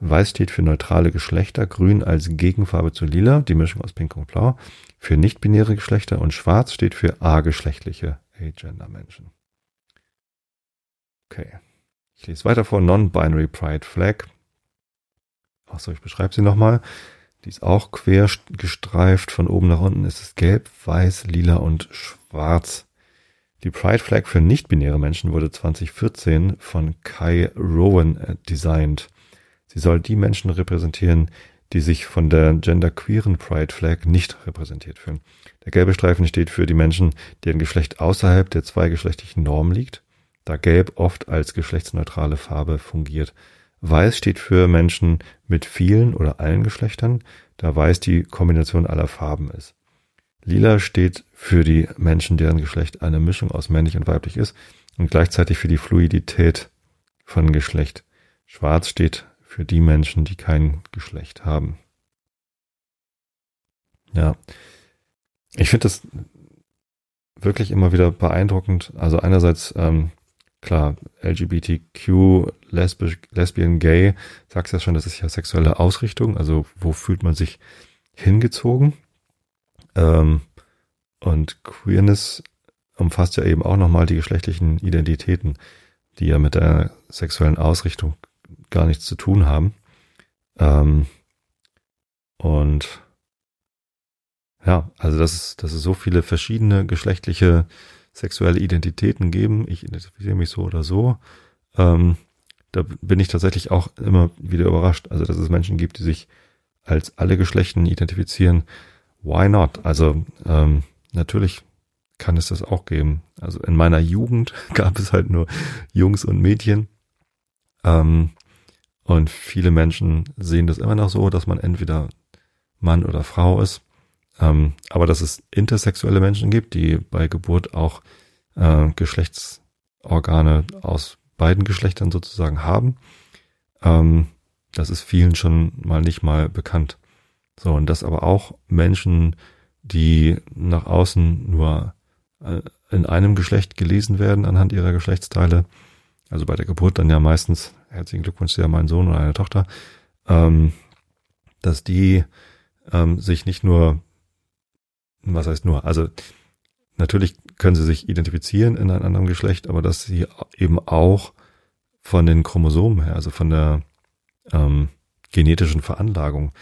Weiß steht für neutrale Geschlechter, grün als Gegenfarbe zu lila, die Mischung aus pink und blau, für nicht-binäre Geschlechter und schwarz steht für ageschlechtliche Agender-Menschen. Okay. Ich lese weiter vor. Non-Binary Pride Flag. Achso, ich beschreibe sie nochmal. Die ist auch quer gestreift. Von oben nach unten ist es gelb, weiß, lila und schwarz. Die Pride Flag für nicht-binäre Menschen wurde 2014 von Kai Rowan äh, designt. Sie soll die Menschen repräsentieren, die sich von der genderqueeren Pride Flag nicht repräsentiert fühlen. Der gelbe Streifen steht für die Menschen, deren Geschlecht außerhalb der zweigeschlechtlichen Norm liegt, da gelb oft als geschlechtsneutrale Farbe fungiert. Weiß steht für Menschen mit vielen oder allen Geschlechtern, da weiß die Kombination aller Farben ist. Lila steht für die Menschen, deren Geschlecht eine Mischung aus männlich und weiblich ist und gleichzeitig für die Fluidität von Geschlecht. Schwarz steht für die Menschen, die kein Geschlecht haben. Ja. Ich finde das wirklich immer wieder beeindruckend. Also einerseits, ähm, klar, LGBTQ, lesbisch, lesbian, gay, sagst ja schon, das ist ja sexuelle Ausrichtung. Also wo fühlt man sich hingezogen? Ähm, und Queerness umfasst ja eben auch nochmal die geschlechtlichen Identitäten, die ja mit der sexuellen Ausrichtung gar nichts zu tun haben. Ähm, und ja, also dass es, dass es so viele verschiedene geschlechtliche sexuelle Identitäten geben. Ich identifiziere mich so oder so. Ähm, da bin ich tatsächlich auch immer wieder überrascht. Also dass es Menschen gibt, die sich als alle Geschlechten identifizieren. Why not? Also ähm, natürlich kann es das auch geben. Also in meiner Jugend <laughs> gab es halt nur Jungs und Mädchen. Ähm, und viele Menschen sehen das immer noch so, dass man entweder Mann oder Frau ist. Ähm, aber dass es intersexuelle Menschen gibt, die bei Geburt auch äh, Geschlechtsorgane aus beiden Geschlechtern sozusagen haben. Ähm, das ist vielen schon mal nicht mal bekannt. So, und dass aber auch Menschen, die nach außen nur äh, in einem Geschlecht gelesen werden anhand ihrer Geschlechtsteile, also bei der Geburt dann ja meistens, herzlichen Glückwunsch, ja mein Sohn oder eine Tochter, ähm, dass die ähm, sich nicht nur, was heißt nur, also natürlich können sie sich identifizieren in einem anderen Geschlecht, aber dass sie eben auch von den Chromosomen her, also von der ähm, genetischen Veranlagung,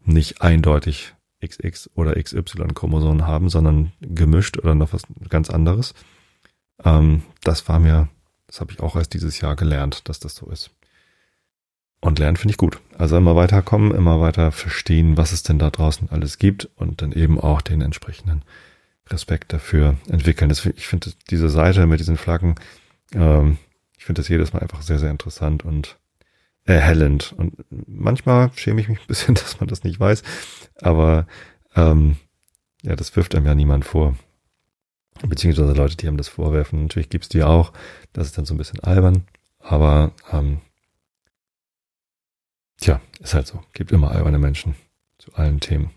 nicht eindeutig XX oder XY-Chromosomen haben, sondern gemischt oder noch was ganz anderes. Ähm, das war mir, das habe ich auch erst dieses Jahr gelernt, dass das so ist. Und lernen finde ich gut. Also immer weiterkommen, immer weiter verstehen, was es denn da draußen alles gibt und dann eben auch den entsprechenden Respekt dafür entwickeln. Das, ich finde diese Seite mit diesen Flaggen, ähm, ich finde das jedes Mal einfach sehr, sehr interessant und erhellend. Und manchmal schäme ich mich ein bisschen, <laughs> dass man das nicht weiß, aber ähm, ja, das wirft einem ja niemand vor. Beziehungsweise Leute, die einem das vorwerfen. Natürlich gibt's die auch. Das ist dann so ein bisschen albern. Aber ähm, tja, ist halt so. Gibt immer alberne Menschen zu allen Themen.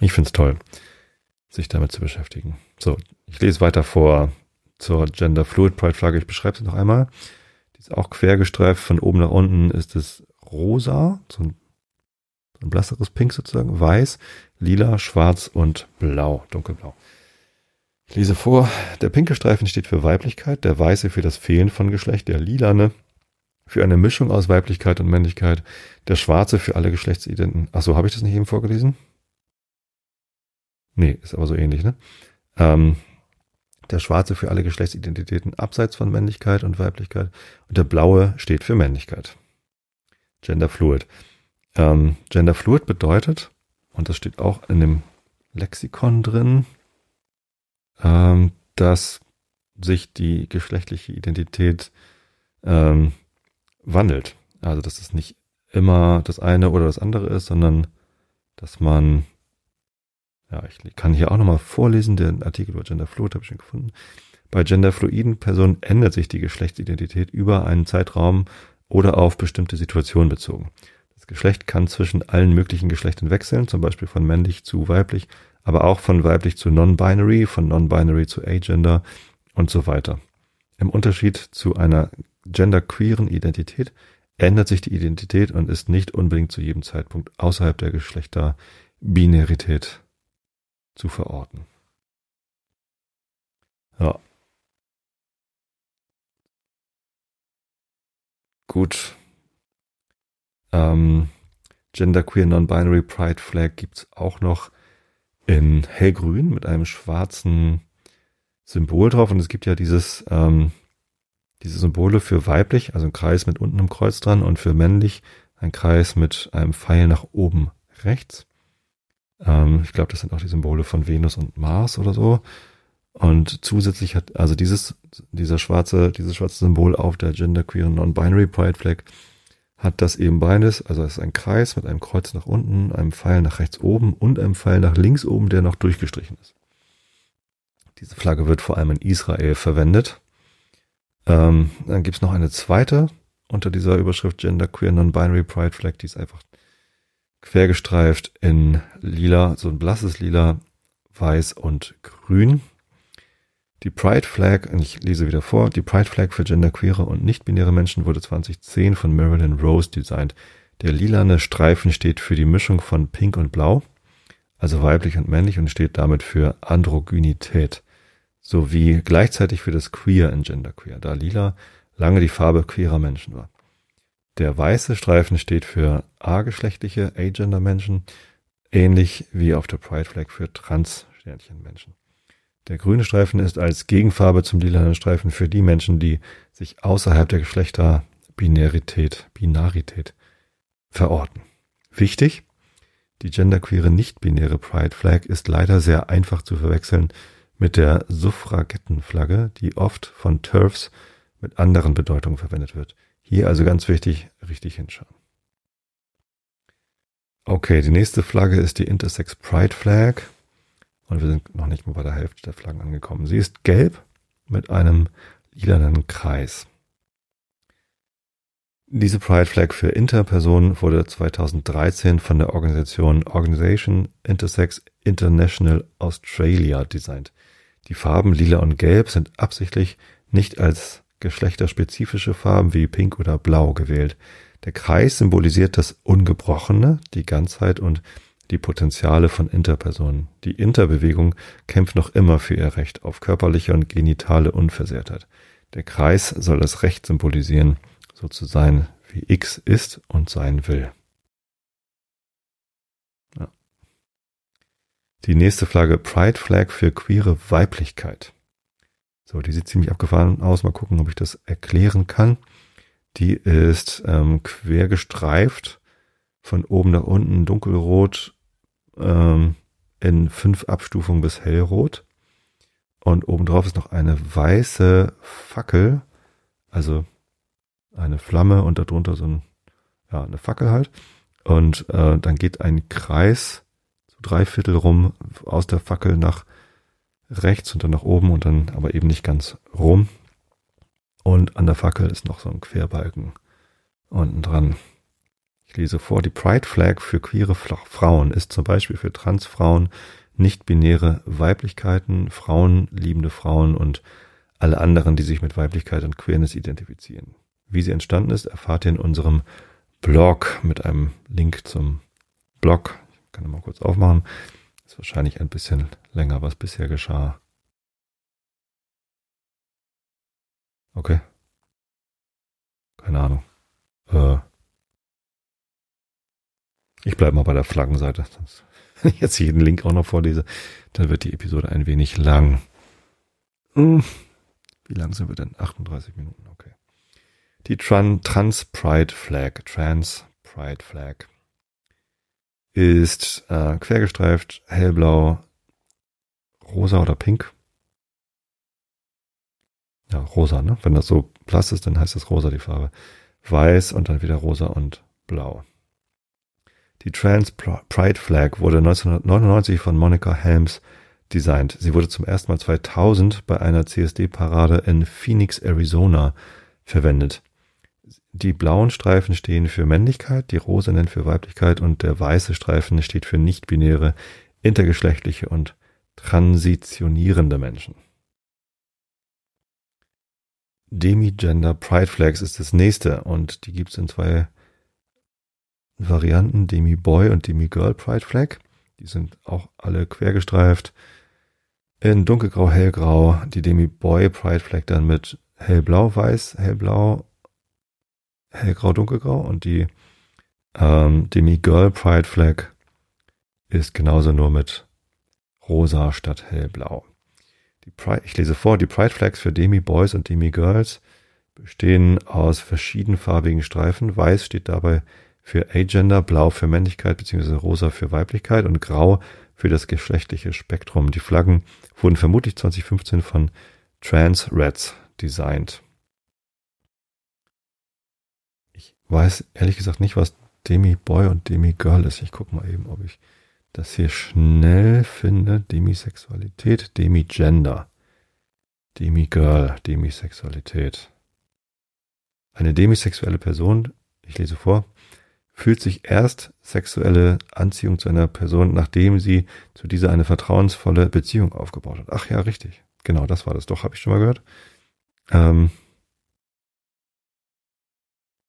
Ich find's toll, sich damit zu beschäftigen. So, ich lese weiter vor zur Gender Fluid Pride Flagge. Ich beschreibe sie noch einmal. Die ist auch quergestreift. Von oben nach unten ist es rosa, so ein, so ein blasseres Pink sozusagen, weiß, lila, schwarz und blau, dunkelblau. Ich lese vor, der pinke Streifen steht für Weiblichkeit, der weiße für das Fehlen von Geschlecht, der lilane für eine Mischung aus Weiblichkeit und Männlichkeit, der schwarze für alle Geschlechtsidenten. Ach so, habe ich das nicht eben vorgelesen? Nee, ist aber so ähnlich, ne? Ähm, der schwarze für alle Geschlechtsidentitäten abseits von Männlichkeit und Weiblichkeit und der blaue steht für Männlichkeit. Gender Fluid. Ähm, Gender Fluid bedeutet, und das steht auch in dem Lexikon drin, ähm, dass sich die geschlechtliche Identität ähm, wandelt. Also dass es nicht immer das eine oder das andere ist, sondern dass man ja, ich kann hier auch nochmal vorlesen, den Artikel über Genderfluid habe ich schon gefunden. Bei genderfluiden Personen ändert sich die Geschlechtsidentität über einen Zeitraum oder auf bestimmte Situationen bezogen. Das Geschlecht kann zwischen allen möglichen Geschlechtern wechseln, zum Beispiel von männlich zu weiblich, aber auch von weiblich zu non-binary, von non-binary zu agender und so weiter. Im Unterschied zu einer genderqueeren Identität ändert sich die Identität und ist nicht unbedingt zu jedem Zeitpunkt außerhalb der Geschlechterbinarität zu verorten. Ja. Gut. Ähm, Genderqueer Non-Binary Pride Flag gibt's auch noch in hellgrün mit einem schwarzen Symbol drauf. Und es gibt ja dieses, ähm, diese Symbole für weiblich, also ein Kreis mit unten einem Kreuz dran und für männlich ein Kreis mit einem Pfeil nach oben rechts. Ähm, ich glaube, das sind auch die Symbole von Venus und Mars oder so. Und zusätzlich hat, also dieses, dieser schwarze, dieses schwarze Symbol auf der Genderqueer Non-Binary Pride Flag hat das eben beides. Also es ist ein Kreis mit einem Kreuz nach unten, einem Pfeil nach rechts oben und einem Pfeil nach links oben, der noch durchgestrichen ist. Diese Flagge wird vor allem in Israel verwendet. Ähm, dann gibt's noch eine zweite unter dieser Überschrift Genderqueer Non-Binary Pride Flag, die ist einfach quergestreift in lila, so ein blasses Lila weiß und grün. Die Pride Flag, ich lese wieder vor, die Pride Flag für genderqueere und nicht-binäre Menschen wurde 2010 von Marilyn Rose designt. Der lilane Streifen steht für die Mischung von Pink und Blau, also weiblich und männlich und steht damit für Androgynität, sowie gleichzeitig für das Queer in Genderqueer, da lila lange die Farbe queerer Menschen war. Der weiße Streifen steht für ageschlechtliche Agender-Menschen, ähnlich wie auf der Pride Flag für Trans-Sternchen-Menschen. Der grüne Streifen ist als Gegenfarbe zum lilanen Streifen für die Menschen, die sich außerhalb der Geschlechterbinarität, Binarität verorten. Wichtig, die genderqueere nicht-binäre Pride Flag ist leider sehr einfach zu verwechseln mit der Suffragettenflagge, die oft von TERFs mit anderen Bedeutungen verwendet wird. Hier also ganz wichtig, richtig hinschauen. Okay, die nächste Flagge ist die Intersex Pride Flag. Und wir sind noch nicht mal bei der Hälfte der Flaggen angekommen. Sie ist gelb mit einem lilanen Kreis. Diese Pride Flag für Interpersonen wurde 2013 von der Organisation Organisation Intersex International Australia designt. Die Farben lila und gelb sind absichtlich nicht als geschlechterspezifische Farben wie Pink oder Blau gewählt. Der Kreis symbolisiert das Ungebrochene, die Ganzheit und die Potenziale von Interpersonen. Die Interbewegung kämpft noch immer für ihr Recht auf körperliche und genitale Unversehrtheit. Der Kreis soll das Recht symbolisieren, so zu sein, wie X ist und sein will. Die nächste Flagge Pride Flag für queere Weiblichkeit. So, die sieht ziemlich abgefahren aus. Mal gucken, ob ich das erklären kann. Die ist ähm, quer gestreift, von oben nach unten dunkelrot ähm, in fünf Abstufungen bis hellrot. Und obendrauf ist noch eine weiße Fackel, also eine Flamme und darunter so ein, ja, eine Fackel halt. Und äh, dann geht ein Kreis so drei Viertel rum aus der Fackel nach rechts und dann nach oben und dann aber eben nicht ganz rum. Und an der Fackel ist noch so ein Querbalken unten dran. Ich lese vor, die Pride Flag für queere Frauen ist zum Beispiel für Transfrauen, nicht-binäre Weiblichkeiten, Frauen, liebende Frauen und alle anderen, die sich mit Weiblichkeit und Queerness identifizieren. Wie sie entstanden ist, erfahrt ihr in unserem Blog mit einem Link zum Blog. Ich kann mal kurz aufmachen. Ist wahrscheinlich ein bisschen länger, was bisher geschah. Okay. Keine Ahnung. Äh, ich bleibe mal bei der Flaggenseite. Sonst, <laughs> wenn ich jetzt jeden Link auch noch vorlese, dann wird die Episode ein wenig lang. Hm. Wie lang sind wir denn? 38 Minuten, okay. Die Tran Trans Pride Flag, Trans Pride Flag ist äh, quergestreift, hellblau, rosa oder pink. Ja, rosa, ne? Wenn das so blass ist, dann heißt das rosa die Farbe. Weiß und dann wieder rosa und blau. Die Trans Pride Flag wurde 1999 von Monica Helms designt. Sie wurde zum ersten Mal 2000 bei einer CSD-Parade in Phoenix, Arizona verwendet. Die blauen Streifen stehen für Männlichkeit, die rosanen für Weiblichkeit und der weiße Streifen steht für nicht-binäre, intergeschlechtliche und transitionierende Menschen. Demi-Gender Pride Flags ist das nächste und die gibt es in zwei Varianten, Demi-Boy und Demi-Girl Pride Flag. Die sind auch alle quergestreift in dunkelgrau, hellgrau. Die Demi-Boy Pride Flag dann mit hellblau, weiß, hellblau hellgrau, dunkelgrau und die ähm, Demi Girl Pride Flag ist genauso nur mit rosa statt hellblau. Pride, ich lese vor, die Pride Flags für Demi Boys und Demi Girls bestehen aus verschiedenfarbigen Streifen. Weiß steht dabei für Agender, blau für Männlichkeit bzw. rosa für Weiblichkeit und grau für das geschlechtliche Spektrum. Die Flaggen wurden vermutlich 2015 von Trans Reds designt weiß ehrlich gesagt nicht, was Demi Boy und Demi Girl ist. Ich gucke mal eben, ob ich das hier schnell finde. Demisexualität, Demigender. Demi Girl, Demisexualität. Eine demisexuelle Person, ich lese vor, fühlt sich erst sexuelle Anziehung zu einer Person, nachdem sie zu dieser eine vertrauensvolle Beziehung aufgebaut hat. Ach ja, richtig. Genau, das war das. Doch, habe ich schon mal gehört. Ähm,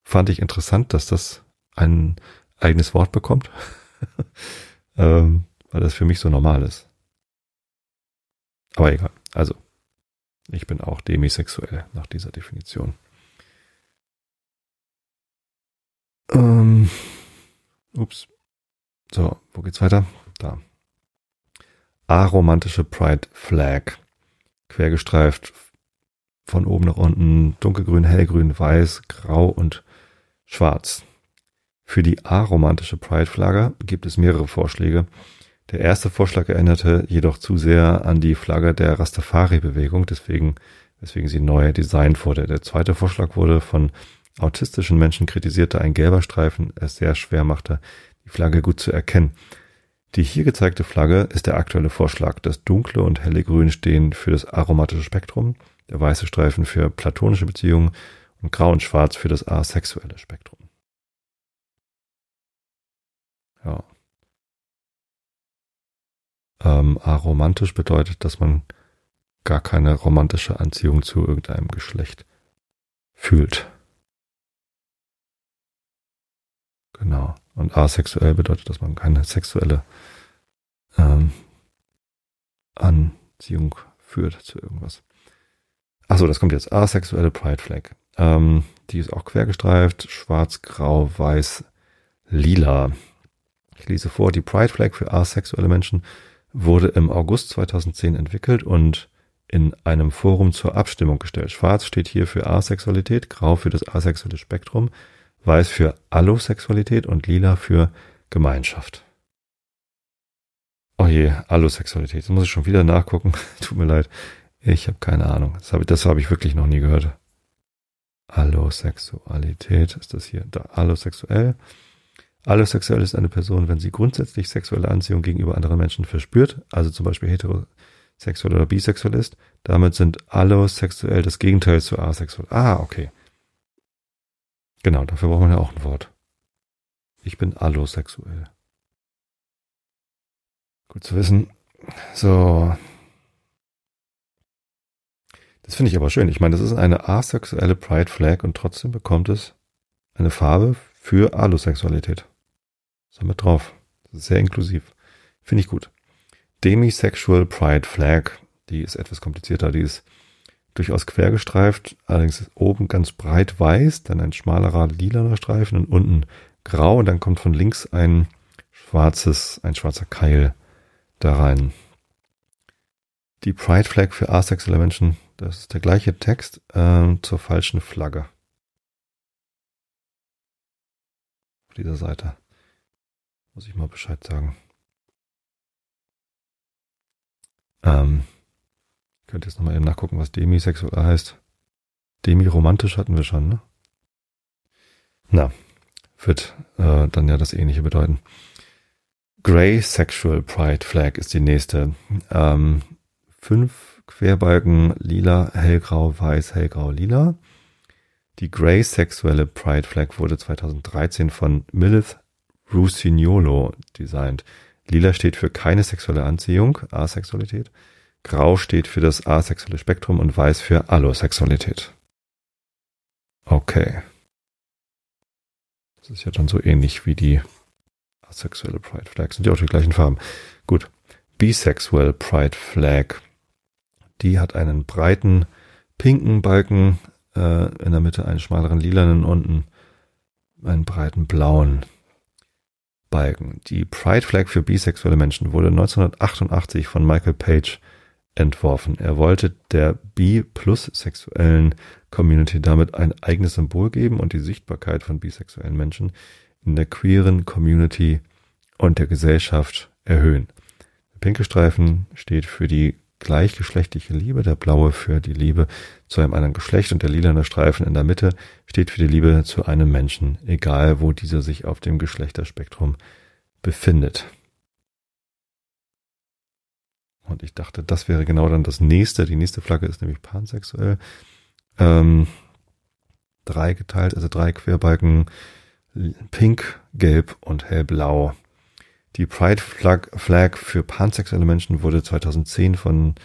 fand ich interessant, dass das ein eigenes Wort bekommt, <laughs> ähm, weil das für mich so normal ist. Aber egal. Also, ich bin auch demisexuell nach dieser Definition. Ähm, ups. So, wo geht's weiter? Da. Aromantische Pride Flag. Quergestreift von oben nach unten, dunkelgrün, hellgrün, weiß, grau und schwarz. Für die aromantische Pride-Flagge gibt es mehrere Vorschläge. Der erste Vorschlag erinnerte jedoch zu sehr an die Flagge der Rastafari-Bewegung, deswegen, weswegen sie neu designt wurde. Der zweite Vorschlag wurde von autistischen Menschen kritisiert, da ein gelber Streifen es sehr schwer machte, die Flagge gut zu erkennen. Die hier gezeigte Flagge ist der aktuelle Vorschlag. Das dunkle und helle Grün stehen für das aromatische Spektrum, der weiße Streifen für platonische Beziehungen und grau und schwarz für das asexuelle Spektrum. Ja. Ähm, aromantisch bedeutet, dass man gar keine romantische Anziehung zu irgendeinem Geschlecht fühlt. Genau. Und asexuell bedeutet, dass man keine sexuelle ähm, Anziehung führt zu irgendwas. Achso, das kommt jetzt. Asexuelle Pride Flag. Ähm, die ist auch quergestreift. Schwarz, grau, weiß, lila. Ich lese vor, die Pride Flag für asexuelle Menschen wurde im August 2010 entwickelt und in einem Forum zur Abstimmung gestellt. Schwarz steht hier für Asexualität, grau für das asexuelle Spektrum, weiß für Allosexualität und lila für Gemeinschaft. Oh je, Allosexualität. Das muss ich schon wieder nachgucken. <laughs> Tut mir leid. Ich habe keine Ahnung. Das habe das hab ich wirklich noch nie gehört. Allosexualität ist das hier. Da, allosexuell. Allosexuell ist eine Person, wenn sie grundsätzlich sexuelle Anziehung gegenüber anderen Menschen verspürt, also zum Beispiel heterosexuell oder bisexuell ist. Damit sind allosexuell das Gegenteil zu asexuell. Ah, okay. Genau, dafür braucht man ja auch ein Wort. Ich bin allosexuell. Gut zu wissen. So. Das finde ich aber schön. Ich meine, das ist eine asexuelle Pride Flag und trotzdem bekommt es eine Farbe für Allosexualität. Ist mit drauf. Sehr inklusiv. Finde ich gut. Demisexual Pride Flag. Die ist etwas komplizierter. Die ist durchaus quergestreift. Allerdings ist oben ganz breit weiß, dann ein schmalerer lilaner Streifen und unten grau. Und dann kommt von links ein schwarzes, ein schwarzer Keil da rein. Die Pride Flag für asexuelle Menschen, das ist der gleiche Text äh, zur falschen Flagge. Auf dieser Seite. Muss ich mal Bescheid sagen. Ähm, könnt jetzt nochmal eben nachgucken, was demisexuell heißt. Demiromantisch hatten wir schon, ne? Na, wird äh, dann ja das ähnliche bedeuten. Grey Sexual Pride Flag ist die nächste. Ähm, fünf Querbalken, lila, hellgrau, weiß, hellgrau, lila. Die Grey Sexuelle Pride Flag wurde 2013 von Milith Rusignolo designt. Lila steht für keine sexuelle Anziehung, Asexualität. Grau steht für das asexuelle Spektrum und weiß für Allosexualität. Okay. Das ist ja dann so ähnlich wie die asexuelle Pride Flag. Sind ja auch die gleichen Farben. Gut. Bisexual Pride Flag. Die hat einen breiten pinken Balken, äh, in der Mitte einen schmaleren lilanen unten einen breiten blauen Balken. Die Pride Flag für bisexuelle Menschen wurde 1988 von Michael Page entworfen. Er wollte der bi-plus-sexuellen Community damit ein eigenes Symbol geben und die Sichtbarkeit von bisexuellen Menschen in der queeren Community und der Gesellschaft erhöhen. Der pinke Streifen steht für die gleichgeschlechtliche Liebe, der blaue für die Liebe zu einem anderen Geschlecht und der lilane Streifen in der Mitte steht für die Liebe zu einem Menschen, egal wo dieser sich auf dem Geschlechterspektrum befindet. Und ich dachte, das wäre genau dann das nächste. Die nächste Flagge ist nämlich pansexuell. Ähm, drei geteilt, also drei Querbalken, pink, gelb und hellblau. Die Pride Flag, Flag für pansexuelle Menschen wurde 2010 von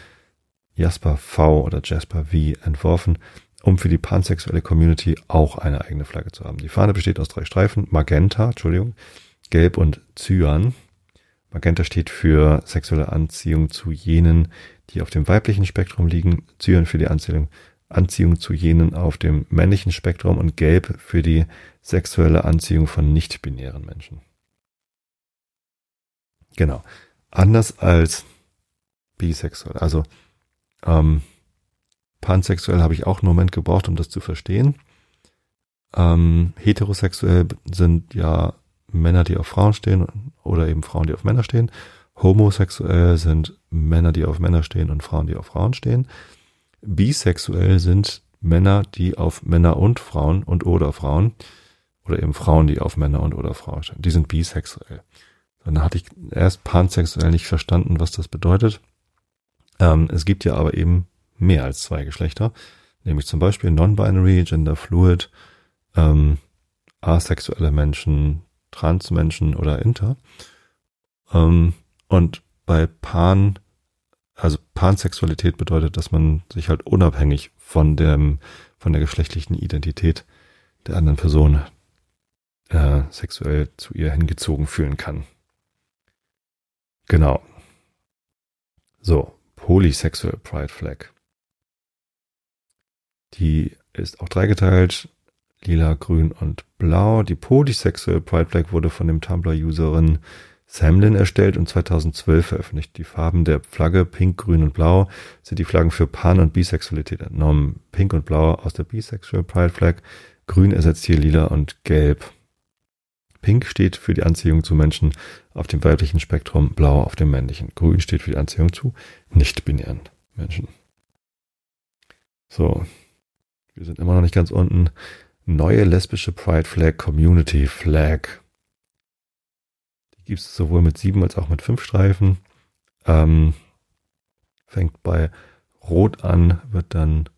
Jasper V oder Jasper V entworfen, um für die pansexuelle Community auch eine eigene Flagge zu haben. Die Fahne besteht aus drei Streifen, Magenta, Entschuldigung, Gelb und Cyan. Magenta steht für sexuelle Anziehung zu jenen, die auf dem weiblichen Spektrum liegen, Cyan für die Anziehung, Anziehung zu jenen auf dem männlichen Spektrum und Gelb für die sexuelle Anziehung von nicht-binären Menschen. Genau. Anders als bisexuell. Also ähm, pansexuell habe ich auch einen Moment gebraucht, um das zu verstehen. Ähm, heterosexuell sind ja Männer, die auf Frauen stehen oder eben Frauen, die auf Männer stehen. Homosexuell sind Männer, die auf Männer stehen und Frauen, die auf Frauen stehen. Bisexuell sind Männer, die auf Männer und Frauen und oder Frauen oder eben Frauen, die auf Männer und oder Frauen stehen. Die sind bisexuell. Dann hatte ich erst pansexuell nicht verstanden, was das bedeutet. Ähm, es gibt ja aber eben mehr als zwei Geschlechter, nämlich zum Beispiel Non-Binary, Gender Fluid, ähm, asexuelle Menschen, Transmenschen oder Inter. Ähm, und bei Pan, also Pansexualität bedeutet, dass man sich halt unabhängig von dem, von der geschlechtlichen Identität der anderen Person äh, sexuell zu ihr hingezogen fühlen kann. Genau. So, Polysexual Pride Flag. Die ist auch dreigeteilt, lila, grün und blau. Die Polysexual Pride Flag wurde von dem Tumblr-Userin Samlin erstellt und 2012 veröffentlicht. Die Farben der Flagge, pink, grün und blau, sind die Flaggen für Pan- und Bisexualität entnommen. Pink und blau aus der Bisexual Pride Flag, grün ersetzt hier lila und gelb. Pink steht für die Anziehung zu Menschen auf dem weiblichen Spektrum, blau auf dem männlichen. Grün steht für die Anziehung zu nicht-binären Menschen. So, wir sind immer noch nicht ganz unten. Neue lesbische Pride Flag Community Flag. Die gibt es sowohl mit sieben als auch mit fünf Streifen. Ähm, fängt bei Rot an, wird dann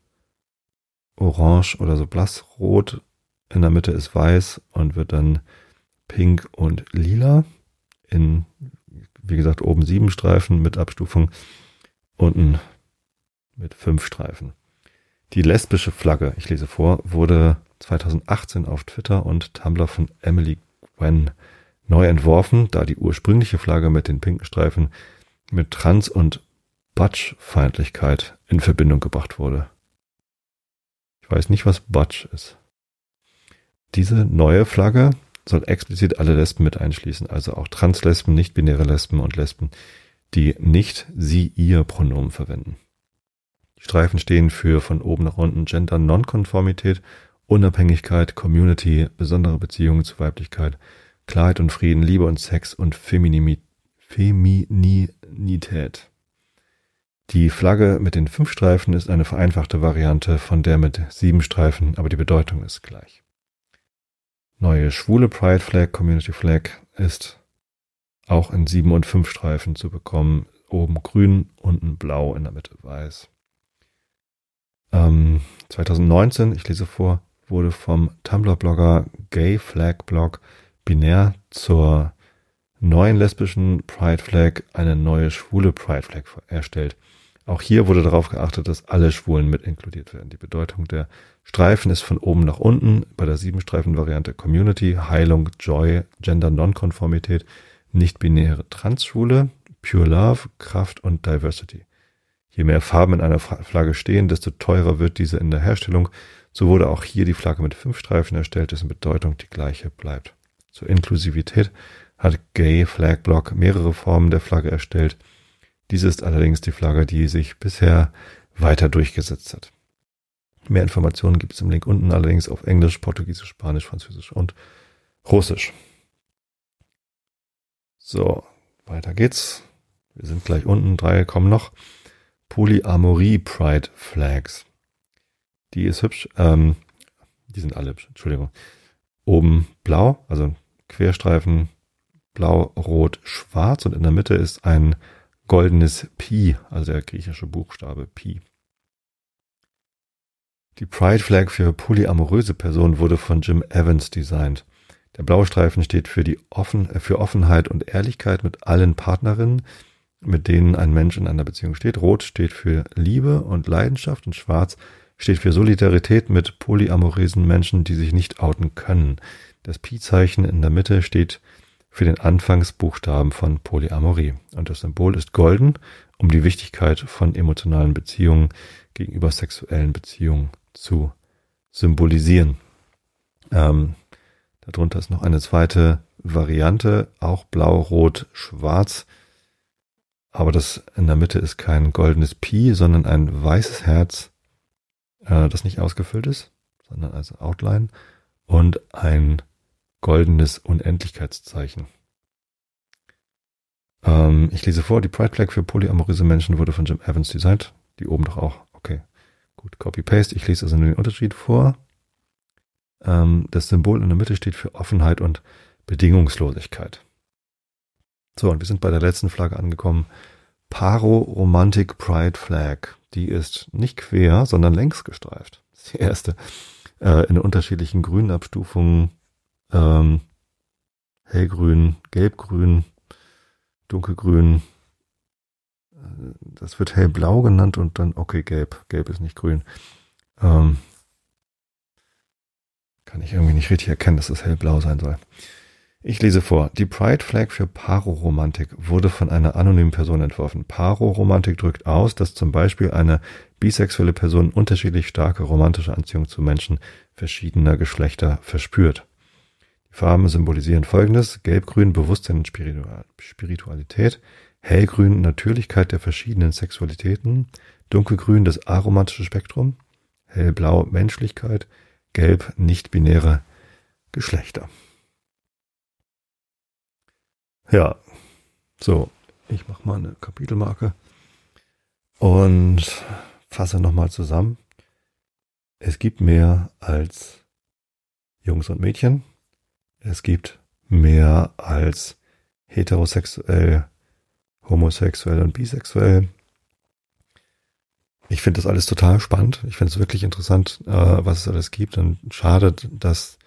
orange oder so blassrot. In der Mitte ist weiß und wird dann pink und lila. In, wie gesagt, oben sieben Streifen mit Abstufung, unten mit fünf Streifen. Die lesbische Flagge, ich lese vor, wurde 2018 auf Twitter und Tumblr von Emily Gwen neu entworfen, da die ursprüngliche Flagge mit den pinken Streifen mit Trans- und Butch-Feindlichkeit in Verbindung gebracht wurde. Ich weiß nicht, was Butch ist. Diese neue Flagge soll explizit alle Lesben mit einschließen, also auch Translesben, nicht-binäre Lesben und Lesben, die nicht sie ihr Pronomen verwenden. Die Streifen stehen für von oben nach unten Gender Nonkonformität, Unabhängigkeit, Community, besondere Beziehungen zu Weiblichkeit, Klarheit und Frieden, Liebe und Sex und Femininität. Die Flagge mit den fünf Streifen ist eine vereinfachte Variante von der mit sieben Streifen, aber die Bedeutung ist gleich. Neue schwule Pride Flag, Community Flag ist auch in sieben und fünf Streifen zu bekommen. Oben grün, unten blau, in der Mitte weiß. Ähm, 2019, ich lese vor, wurde vom Tumblr-Blogger Gay Flag Blog binär zur neuen lesbischen Pride Flag eine neue schwule Pride Flag erstellt. Auch hier wurde darauf geachtet, dass alle Schwulen mit inkludiert werden. Die Bedeutung der Streifen ist von oben nach unten. Bei der Siebenstreifen-Variante Community, Heilung, Joy, Gender Nonkonformität, nicht-binäre Transschwule, Pure Love, Kraft und Diversity. Je mehr Farben in einer Flagge stehen, desto teurer wird diese in der Herstellung. So wurde auch hier die Flagge mit fünf Streifen erstellt, dessen Bedeutung die gleiche bleibt. Zur Inklusivität hat Gay Flag Block mehrere Formen der Flagge erstellt. Diese ist allerdings die Flagge, die sich bisher weiter durchgesetzt hat. Mehr Informationen gibt es im Link unten allerdings auf Englisch, Portugiesisch, Spanisch, Französisch und Russisch. So, weiter geht's. Wir sind gleich unten, drei kommen noch. Polyamorie Pride Flags. Die ist hübsch. Ähm, die sind alle hübsch, Entschuldigung. Oben blau, also Querstreifen blau, rot, schwarz und in der Mitte ist ein goldenes Pi, also der griechische Buchstabe Pi. Die Pride Flag für polyamoröse Personen wurde von Jim Evans designt. Der blaue Streifen steht für die offen, für Offenheit und Ehrlichkeit mit allen Partnerinnen, mit denen ein Mensch in einer Beziehung steht. Rot steht für Liebe und Leidenschaft und schwarz steht für Solidarität mit polyamorösen Menschen, die sich nicht outen können. Das Pi-Zeichen in der Mitte steht für den Anfangsbuchstaben von Polyamorie. Und das Symbol ist golden, um die Wichtigkeit von emotionalen Beziehungen gegenüber sexuellen Beziehungen zu symbolisieren. Ähm, darunter ist noch eine zweite Variante, auch blau, rot, schwarz. Aber das in der Mitte ist kein goldenes Pi, sondern ein weißes Herz, äh, das nicht ausgefüllt ist, sondern als Outline und ein goldenes Unendlichkeitszeichen. Ähm, ich lese vor, die Pride Flag für polyamoröse Menschen wurde von Jim Evans designt. Die oben doch auch. Okay. Gut, Copy-Paste. Ich lese also nur den Unterschied vor. Ähm, das Symbol in der Mitte steht für Offenheit und Bedingungslosigkeit. So, und wir sind bei der letzten Flagge angekommen. Paro Romantic Pride Flag. Die ist nicht quer, sondern längs gestreift. Das ist die erste. Äh, in unterschiedlichen Grünabstufungen ähm, hellgrün, gelbgrün, dunkelgrün. Das wird hellblau genannt und dann, okay, gelb. Gelb ist nicht grün. Ähm, kann ich irgendwie nicht richtig erkennen, dass es hellblau sein soll. Ich lese vor. Die Pride Flag für Paroromantik wurde von einer anonymen Person entworfen. Paroromantik drückt aus, dass zum Beispiel eine bisexuelle Person unterschiedlich starke romantische Anziehung zu Menschen verschiedener Geschlechter verspürt. Farben symbolisieren folgendes. Gelbgrün Bewusstsein und Spiritualität. Hellgrün Natürlichkeit der verschiedenen Sexualitäten. Dunkelgrün das aromantische Spektrum. Hellblau Menschlichkeit. Gelb nicht-binäre Geschlechter. Ja, so, ich mache mal eine Kapitelmarke und fasse nochmal zusammen. Es gibt mehr als Jungs und Mädchen. Es gibt mehr als heterosexuell, homosexuell und bisexuell. Ich finde das alles total spannend. Ich finde es wirklich interessant, äh, was es alles gibt. Und schade, dass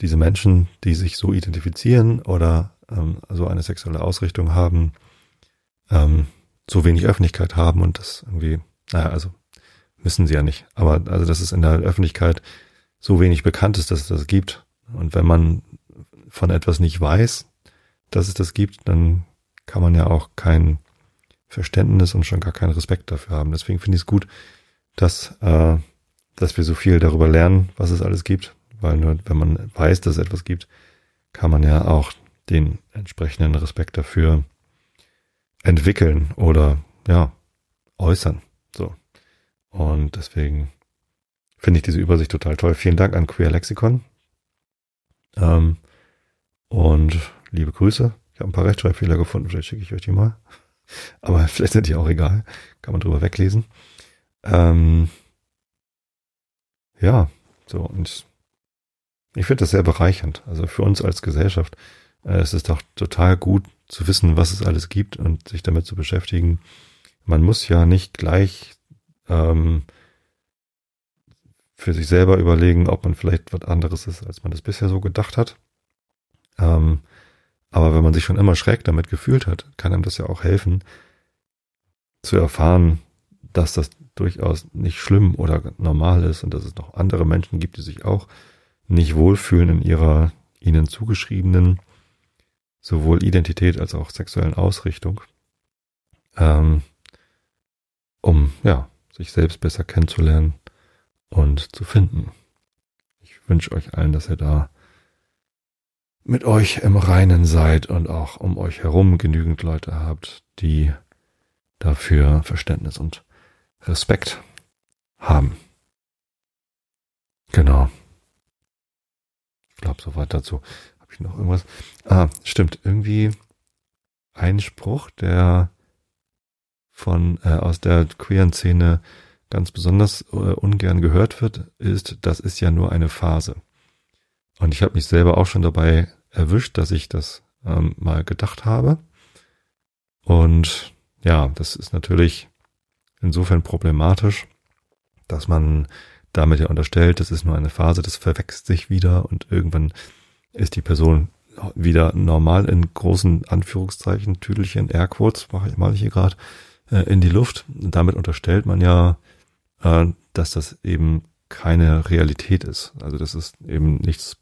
diese Menschen, die sich so identifizieren oder ähm, so eine sexuelle Ausrichtung haben, ähm, so wenig Öffentlichkeit haben und das irgendwie, naja, also müssen sie ja nicht. Aber also, dass es in der Öffentlichkeit so wenig bekannt ist, dass es das gibt und wenn man von etwas nicht weiß, dass es das gibt, dann kann man ja auch kein Verständnis und schon gar keinen Respekt dafür haben. Deswegen finde ich es gut, dass, äh, dass wir so viel darüber lernen, was es alles gibt, weil nur wenn man weiß, dass es etwas gibt, kann man ja auch den entsprechenden Respekt dafür entwickeln oder ja äußern. So und deswegen finde ich diese Übersicht total toll. Vielen Dank an Queer Lexikon ähm, und liebe Grüße. Ich habe ein paar Rechtschreibfehler gefunden, vielleicht schicke ich euch die mal. Aber <laughs> vielleicht sind die auch egal. Kann man drüber weglesen. Ähm, ja, so und ich finde das sehr bereichernd. Also für uns als Gesellschaft äh, es ist doch total gut zu wissen, was es alles gibt und sich damit zu beschäftigen. Man muss ja nicht gleich ähm, für sich selber überlegen, ob man vielleicht was anderes ist, als man das bisher so gedacht hat. Ähm, aber wenn man sich schon immer schräg damit gefühlt hat, kann einem das ja auch helfen, zu erfahren, dass das durchaus nicht schlimm oder normal ist und dass es noch andere Menschen gibt, die sich auch nicht wohlfühlen in ihrer ihnen zugeschriebenen sowohl Identität als auch sexuellen Ausrichtung, ähm, um ja sich selbst besser kennenzulernen und zu finden. Ich wünsche euch allen, dass ihr da mit euch im Reinen seid und auch um euch herum genügend Leute habt, die dafür Verständnis und Respekt haben. Genau. Ich glaube, soweit dazu. Habe ich noch irgendwas? Ah, stimmt. Irgendwie ein Spruch, der von äh, aus der queeren Szene ganz besonders äh, ungern gehört wird, ist, das ist ja nur eine Phase. Und ich habe mich selber auch schon dabei erwischt, dass ich das ähm, mal gedacht habe. Und ja, das ist natürlich insofern problematisch, dass man damit ja unterstellt, das ist nur eine Phase, das verwechselt sich wieder und irgendwann ist die Person wieder normal in großen Anführungszeichen, Tüdelchen, Airquotes, mache ich mal hier gerade, äh, in die Luft. damit unterstellt man ja, äh, dass das eben keine Realität ist. Also das ist eben nichts,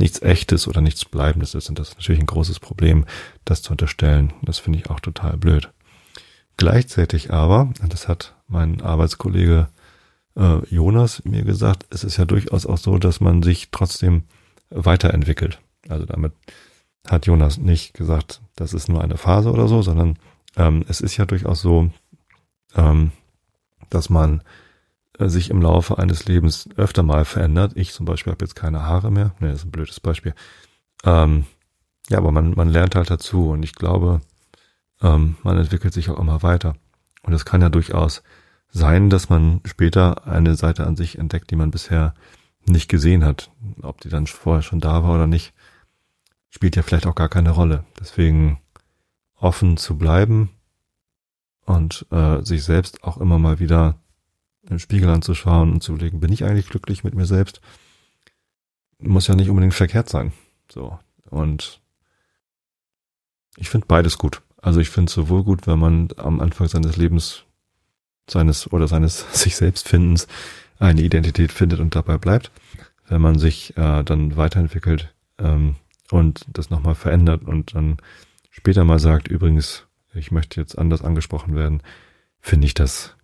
nichts echtes oder nichts Bleibendes ist. Und das ist natürlich ein großes Problem, das zu unterstellen. Das finde ich auch total blöd. Gleichzeitig aber, das hat mein Arbeitskollege äh, Jonas mir gesagt, es ist ja durchaus auch so, dass man sich trotzdem weiterentwickelt. Also damit hat Jonas nicht gesagt, das ist nur eine Phase oder so, sondern ähm, es ist ja durchaus so, ähm, dass man sich im Laufe eines Lebens öfter mal verändert. Ich zum Beispiel habe jetzt keine Haare mehr. Ne, das ist ein blödes Beispiel. Ähm, ja, aber man, man lernt halt dazu und ich glaube, ähm, man entwickelt sich auch immer weiter. Und es kann ja durchaus sein, dass man später eine Seite an sich entdeckt, die man bisher nicht gesehen hat. Ob die dann vorher schon da war oder nicht, spielt ja vielleicht auch gar keine Rolle. Deswegen offen zu bleiben und äh, sich selbst auch immer mal wieder im Spiegel anzuschauen und zu überlegen, bin ich eigentlich glücklich mit mir selbst? Muss ja nicht unbedingt verkehrt sein. So. Und ich finde beides gut. Also ich finde sowohl gut, wenn man am Anfang seines Lebens seines oder seines <laughs> sich selbst Findens eine Identität findet und dabei bleibt. Wenn man sich äh, dann weiterentwickelt ähm, und das nochmal verändert und dann später mal sagt, übrigens, ich möchte jetzt anders angesprochen werden, finde ich das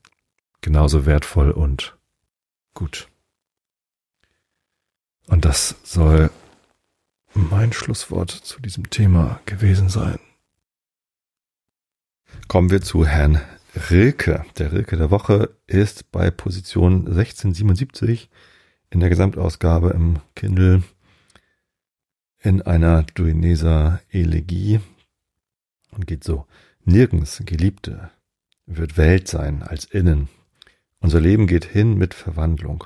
genauso wertvoll und gut. Und das soll mein Schlusswort zu diesem Thema gewesen sein. Kommen wir zu Herrn Rilke. Der Rilke der Woche ist bei Position 1677 in der Gesamtausgabe im Kindle in einer Duineser Elegie und geht so. Nirgends, Geliebte, wird Welt sein als innen. Unser Leben geht hin mit Verwandlung.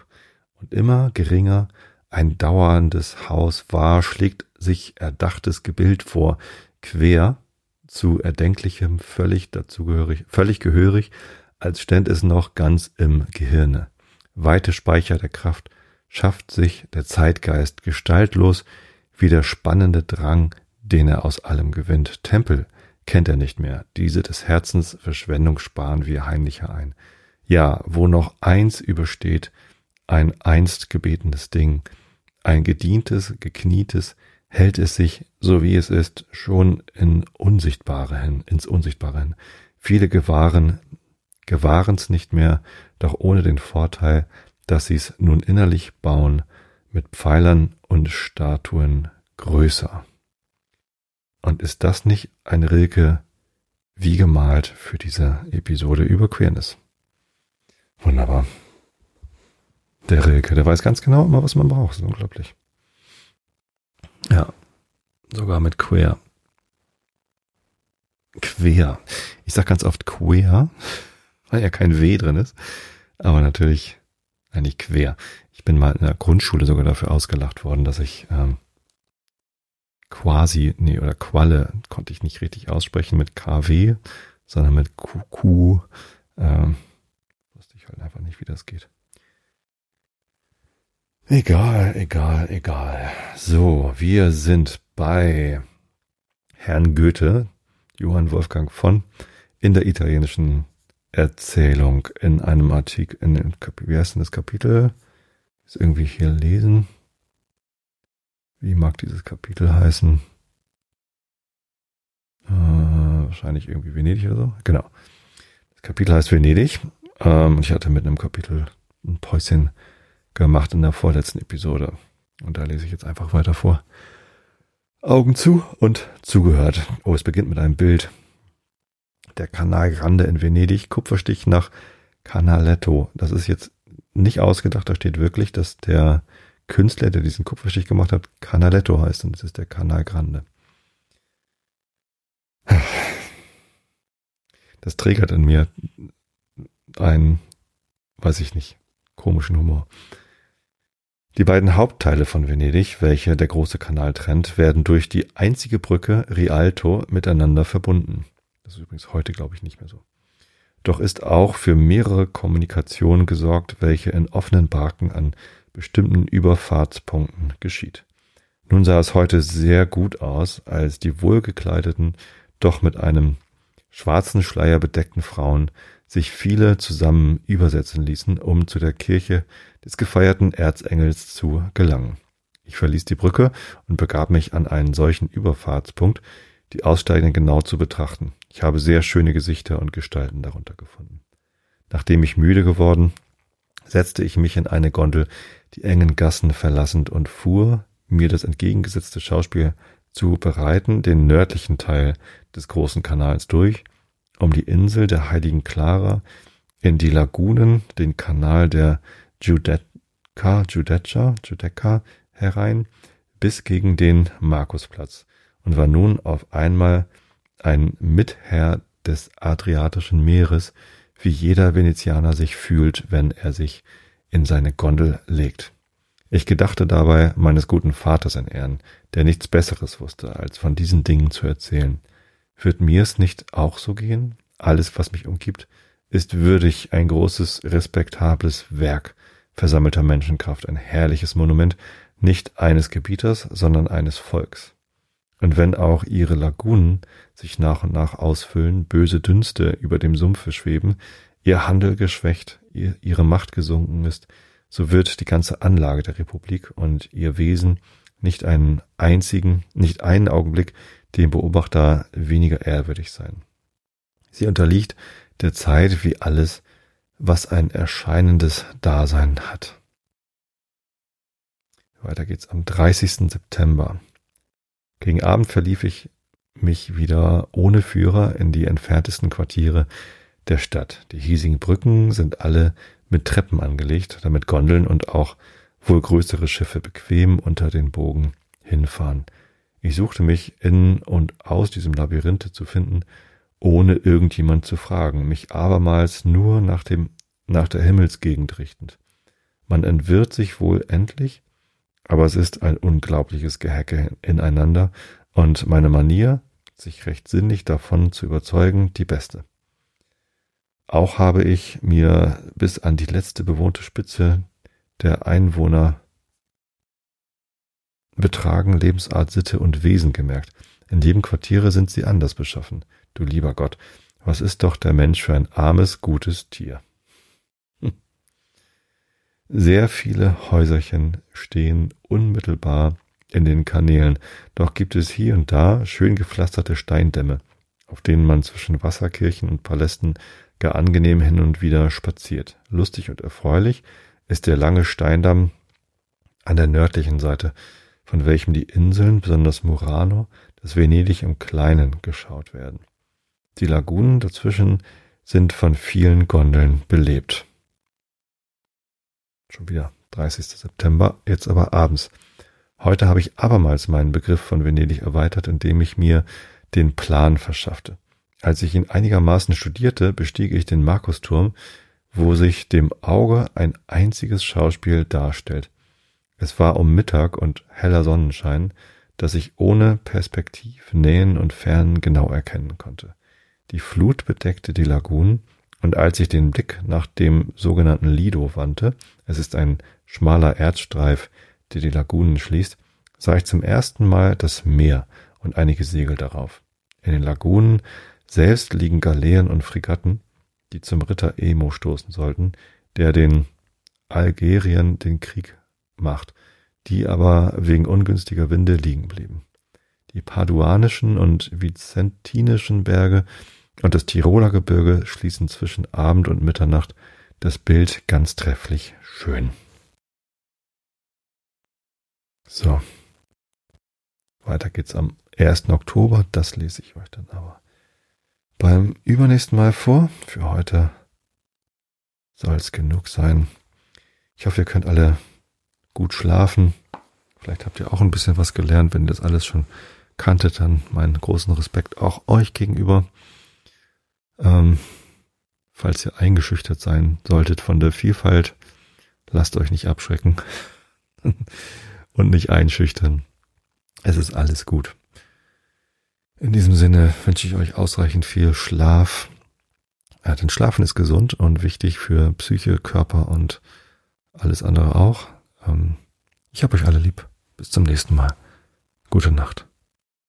Und immer geringer ein dauerndes Haus war, schlägt sich erdachtes Gebild vor, quer zu Erdenklichem völlig dazugehörig, völlig gehörig, als ständ es noch ganz im Gehirne. Weite Speicher der Kraft schafft sich der Zeitgeist gestaltlos wie der spannende Drang, den er aus allem gewinnt. Tempel kennt er nicht mehr, diese des Herzens Verschwendung sparen wir heimlicher ein. Ja, wo noch eins übersteht, ein einst gebetenes Ding, ein gedientes, geknietes, hält es sich, so wie es ist, schon in Unsichtbare hin, ins Unsichtbare hin. Viele gewahren, gewahren's nicht mehr, doch ohne den Vorteil, dass sie's nun innerlich bauen, mit Pfeilern und Statuen größer. Und ist das nicht ein Rilke wie gemalt für diese Episode über Queerness? Wunderbar. Der Rilke, der weiß ganz genau immer, was man braucht. Das ist unglaublich. Ja, sogar mit queer. Quer. Ich sag ganz oft queer, weil ja kein W drin ist. Aber natürlich eigentlich quer. Ich bin mal in der Grundschule sogar dafür ausgelacht worden, dass ich ähm, quasi, nee, oder Qualle konnte ich nicht richtig aussprechen mit KW, sondern mit QQ. Ähm, halt einfach nicht, wie das geht. Egal, egal, egal. So, wir sind bei Herrn Goethe, Johann Wolfgang von, in der italienischen Erzählung in einem Artikel, in wie heißt denn das Kapitel? Ist irgendwie hier lesen. Wie mag dieses Kapitel heißen? Äh, wahrscheinlich irgendwie Venedig oder so. Genau. Das Kapitel heißt Venedig. Ähm, ich hatte mit einem Kapitel ein Päuschen gemacht in der vorletzten Episode. Und da lese ich jetzt einfach weiter vor. Augen zu und zugehört. Oh, es beginnt mit einem Bild. Der Kanal Grande in Venedig, Kupferstich nach Canaletto. Das ist jetzt nicht ausgedacht, da steht wirklich, dass der Künstler, der diesen Kupferstich gemacht hat, Canaletto heißt und das ist der Canal Grande. Das triggert in mir einen, weiß ich nicht, komischen Humor. Die beiden Hauptteile von Venedig, welche der große Kanal trennt, werden durch die einzige Brücke Rialto miteinander verbunden. Das ist übrigens heute, glaube ich, nicht mehr so. Doch ist auch für mehrere Kommunikationen gesorgt, welche in offenen Barken an bestimmten Überfahrtspunkten geschieht. Nun sah es heute sehr gut aus, als die wohlgekleideten, doch mit einem schwarzen Schleier bedeckten Frauen sich viele zusammen übersetzen ließen, um zu der Kirche des gefeierten Erzengels zu gelangen. Ich verließ die Brücke und begab mich an einen solchen Überfahrtspunkt, die Aussteigenden genau zu betrachten. Ich habe sehr schöne Gesichter und Gestalten darunter gefunden. Nachdem ich müde geworden, setzte ich mich in eine Gondel, die engen Gassen verlassend und fuhr, mir das entgegengesetzte Schauspiel zu bereiten, den nördlichen Teil des großen Kanals durch, um die Insel der heiligen Clara in die Lagunen, den Kanal der Giudecca, Giudecca, Giudecca herein, bis gegen den Markusplatz und war nun auf einmal ein Mitherr des Adriatischen Meeres, wie jeder Venezianer sich fühlt, wenn er sich in seine Gondel legt. Ich gedachte dabei meines guten Vaters in Ehren, der nichts Besseres wusste, als von diesen Dingen zu erzählen. Wird mir's nicht auch so gehen? Alles, was mich umgibt, ist würdig ein großes, respektables Werk versammelter Menschenkraft, ein herrliches Monument, nicht eines Gebieters, sondern eines Volks. Und wenn auch ihre Lagunen sich nach und nach ausfüllen, böse Dünste über dem Sumpfe schweben, ihr Handel geschwächt, ihr, ihre Macht gesunken ist, so wird die ganze Anlage der Republik und ihr Wesen nicht einen einzigen, nicht einen Augenblick dem Beobachter weniger ehrwürdig sein. Sie unterliegt der Zeit wie alles, was ein erscheinendes Dasein hat. Weiter geht's am 30. September. Gegen Abend verlief ich mich wieder ohne Führer in die entferntesten Quartiere der Stadt. Die hiesigen Brücken sind alle mit Treppen angelegt, damit Gondeln und auch wohl größere Schiffe bequem unter den Bogen hinfahren. Ich suchte mich in und aus diesem Labyrinthe zu finden, ohne irgendjemand zu fragen, mich abermals nur nach dem, nach der Himmelsgegend richtend. Man entwirrt sich wohl endlich, aber es ist ein unglaubliches Gehecke ineinander und meine Manier, sich recht sinnlich davon zu überzeugen, die beste. Auch habe ich mir bis an die letzte bewohnte Spitze der Einwohner betragen Lebensart, Sitte und Wesen gemerkt. In jedem Quartiere sind sie anders beschaffen. Du lieber Gott, was ist doch der Mensch für ein armes, gutes Tier? Sehr viele Häuserchen stehen unmittelbar in den Kanälen, doch gibt es hier und da schön gepflasterte Steindämme, auf denen man zwischen Wasserkirchen und Palästen gar angenehm hin und wieder spaziert. Lustig und erfreulich ist der lange Steindamm an der nördlichen Seite, von welchem die Inseln, besonders Murano, das Venedig im Kleinen geschaut werden. Die Lagunen dazwischen sind von vielen Gondeln belebt. Schon wieder 30. September, jetzt aber abends. Heute habe ich abermals meinen Begriff von Venedig erweitert, indem ich mir den Plan verschaffte. Als ich ihn einigermaßen studierte, bestieg ich den Markusturm, wo sich dem Auge ein einziges Schauspiel darstellt. Es war um Mittag und heller Sonnenschein, dass ich ohne Perspektiv Nähen und Fernen genau erkennen konnte. Die Flut bedeckte die Lagunen, und als ich den Blick nach dem sogenannten Lido wandte, es ist ein schmaler Erdstreif, der die Lagunen schließt, sah ich zum ersten Mal das Meer und einige Segel darauf. In den Lagunen selbst liegen Galeeren und Fregatten, die zum Ritter Emo stoßen sollten, der den Algerien den Krieg macht, die aber wegen ungünstiger Winde liegen blieben. Die paduanischen und vicentinischen Berge und das Tiroler Gebirge schließen zwischen Abend und Mitternacht das Bild ganz trefflich schön. So. Weiter geht's am 1. Oktober. Das lese ich euch dann aber beim übernächsten Mal vor. Für heute soll es genug sein. Ich hoffe, ihr könnt alle gut schlafen. Vielleicht habt ihr auch ein bisschen was gelernt. Wenn ihr das alles schon kanntet, dann meinen großen Respekt auch euch gegenüber. Ähm, falls ihr eingeschüchtert sein solltet von der Vielfalt, lasst euch nicht abschrecken <laughs> und nicht einschüchtern. Es ist alles gut. In diesem Sinne wünsche ich euch ausreichend viel Schlaf. Ja, denn Schlafen ist gesund und wichtig für Psyche, Körper und alles andere auch. Ähm, ich habe euch alle lieb. Bis zum nächsten Mal. Gute Nacht.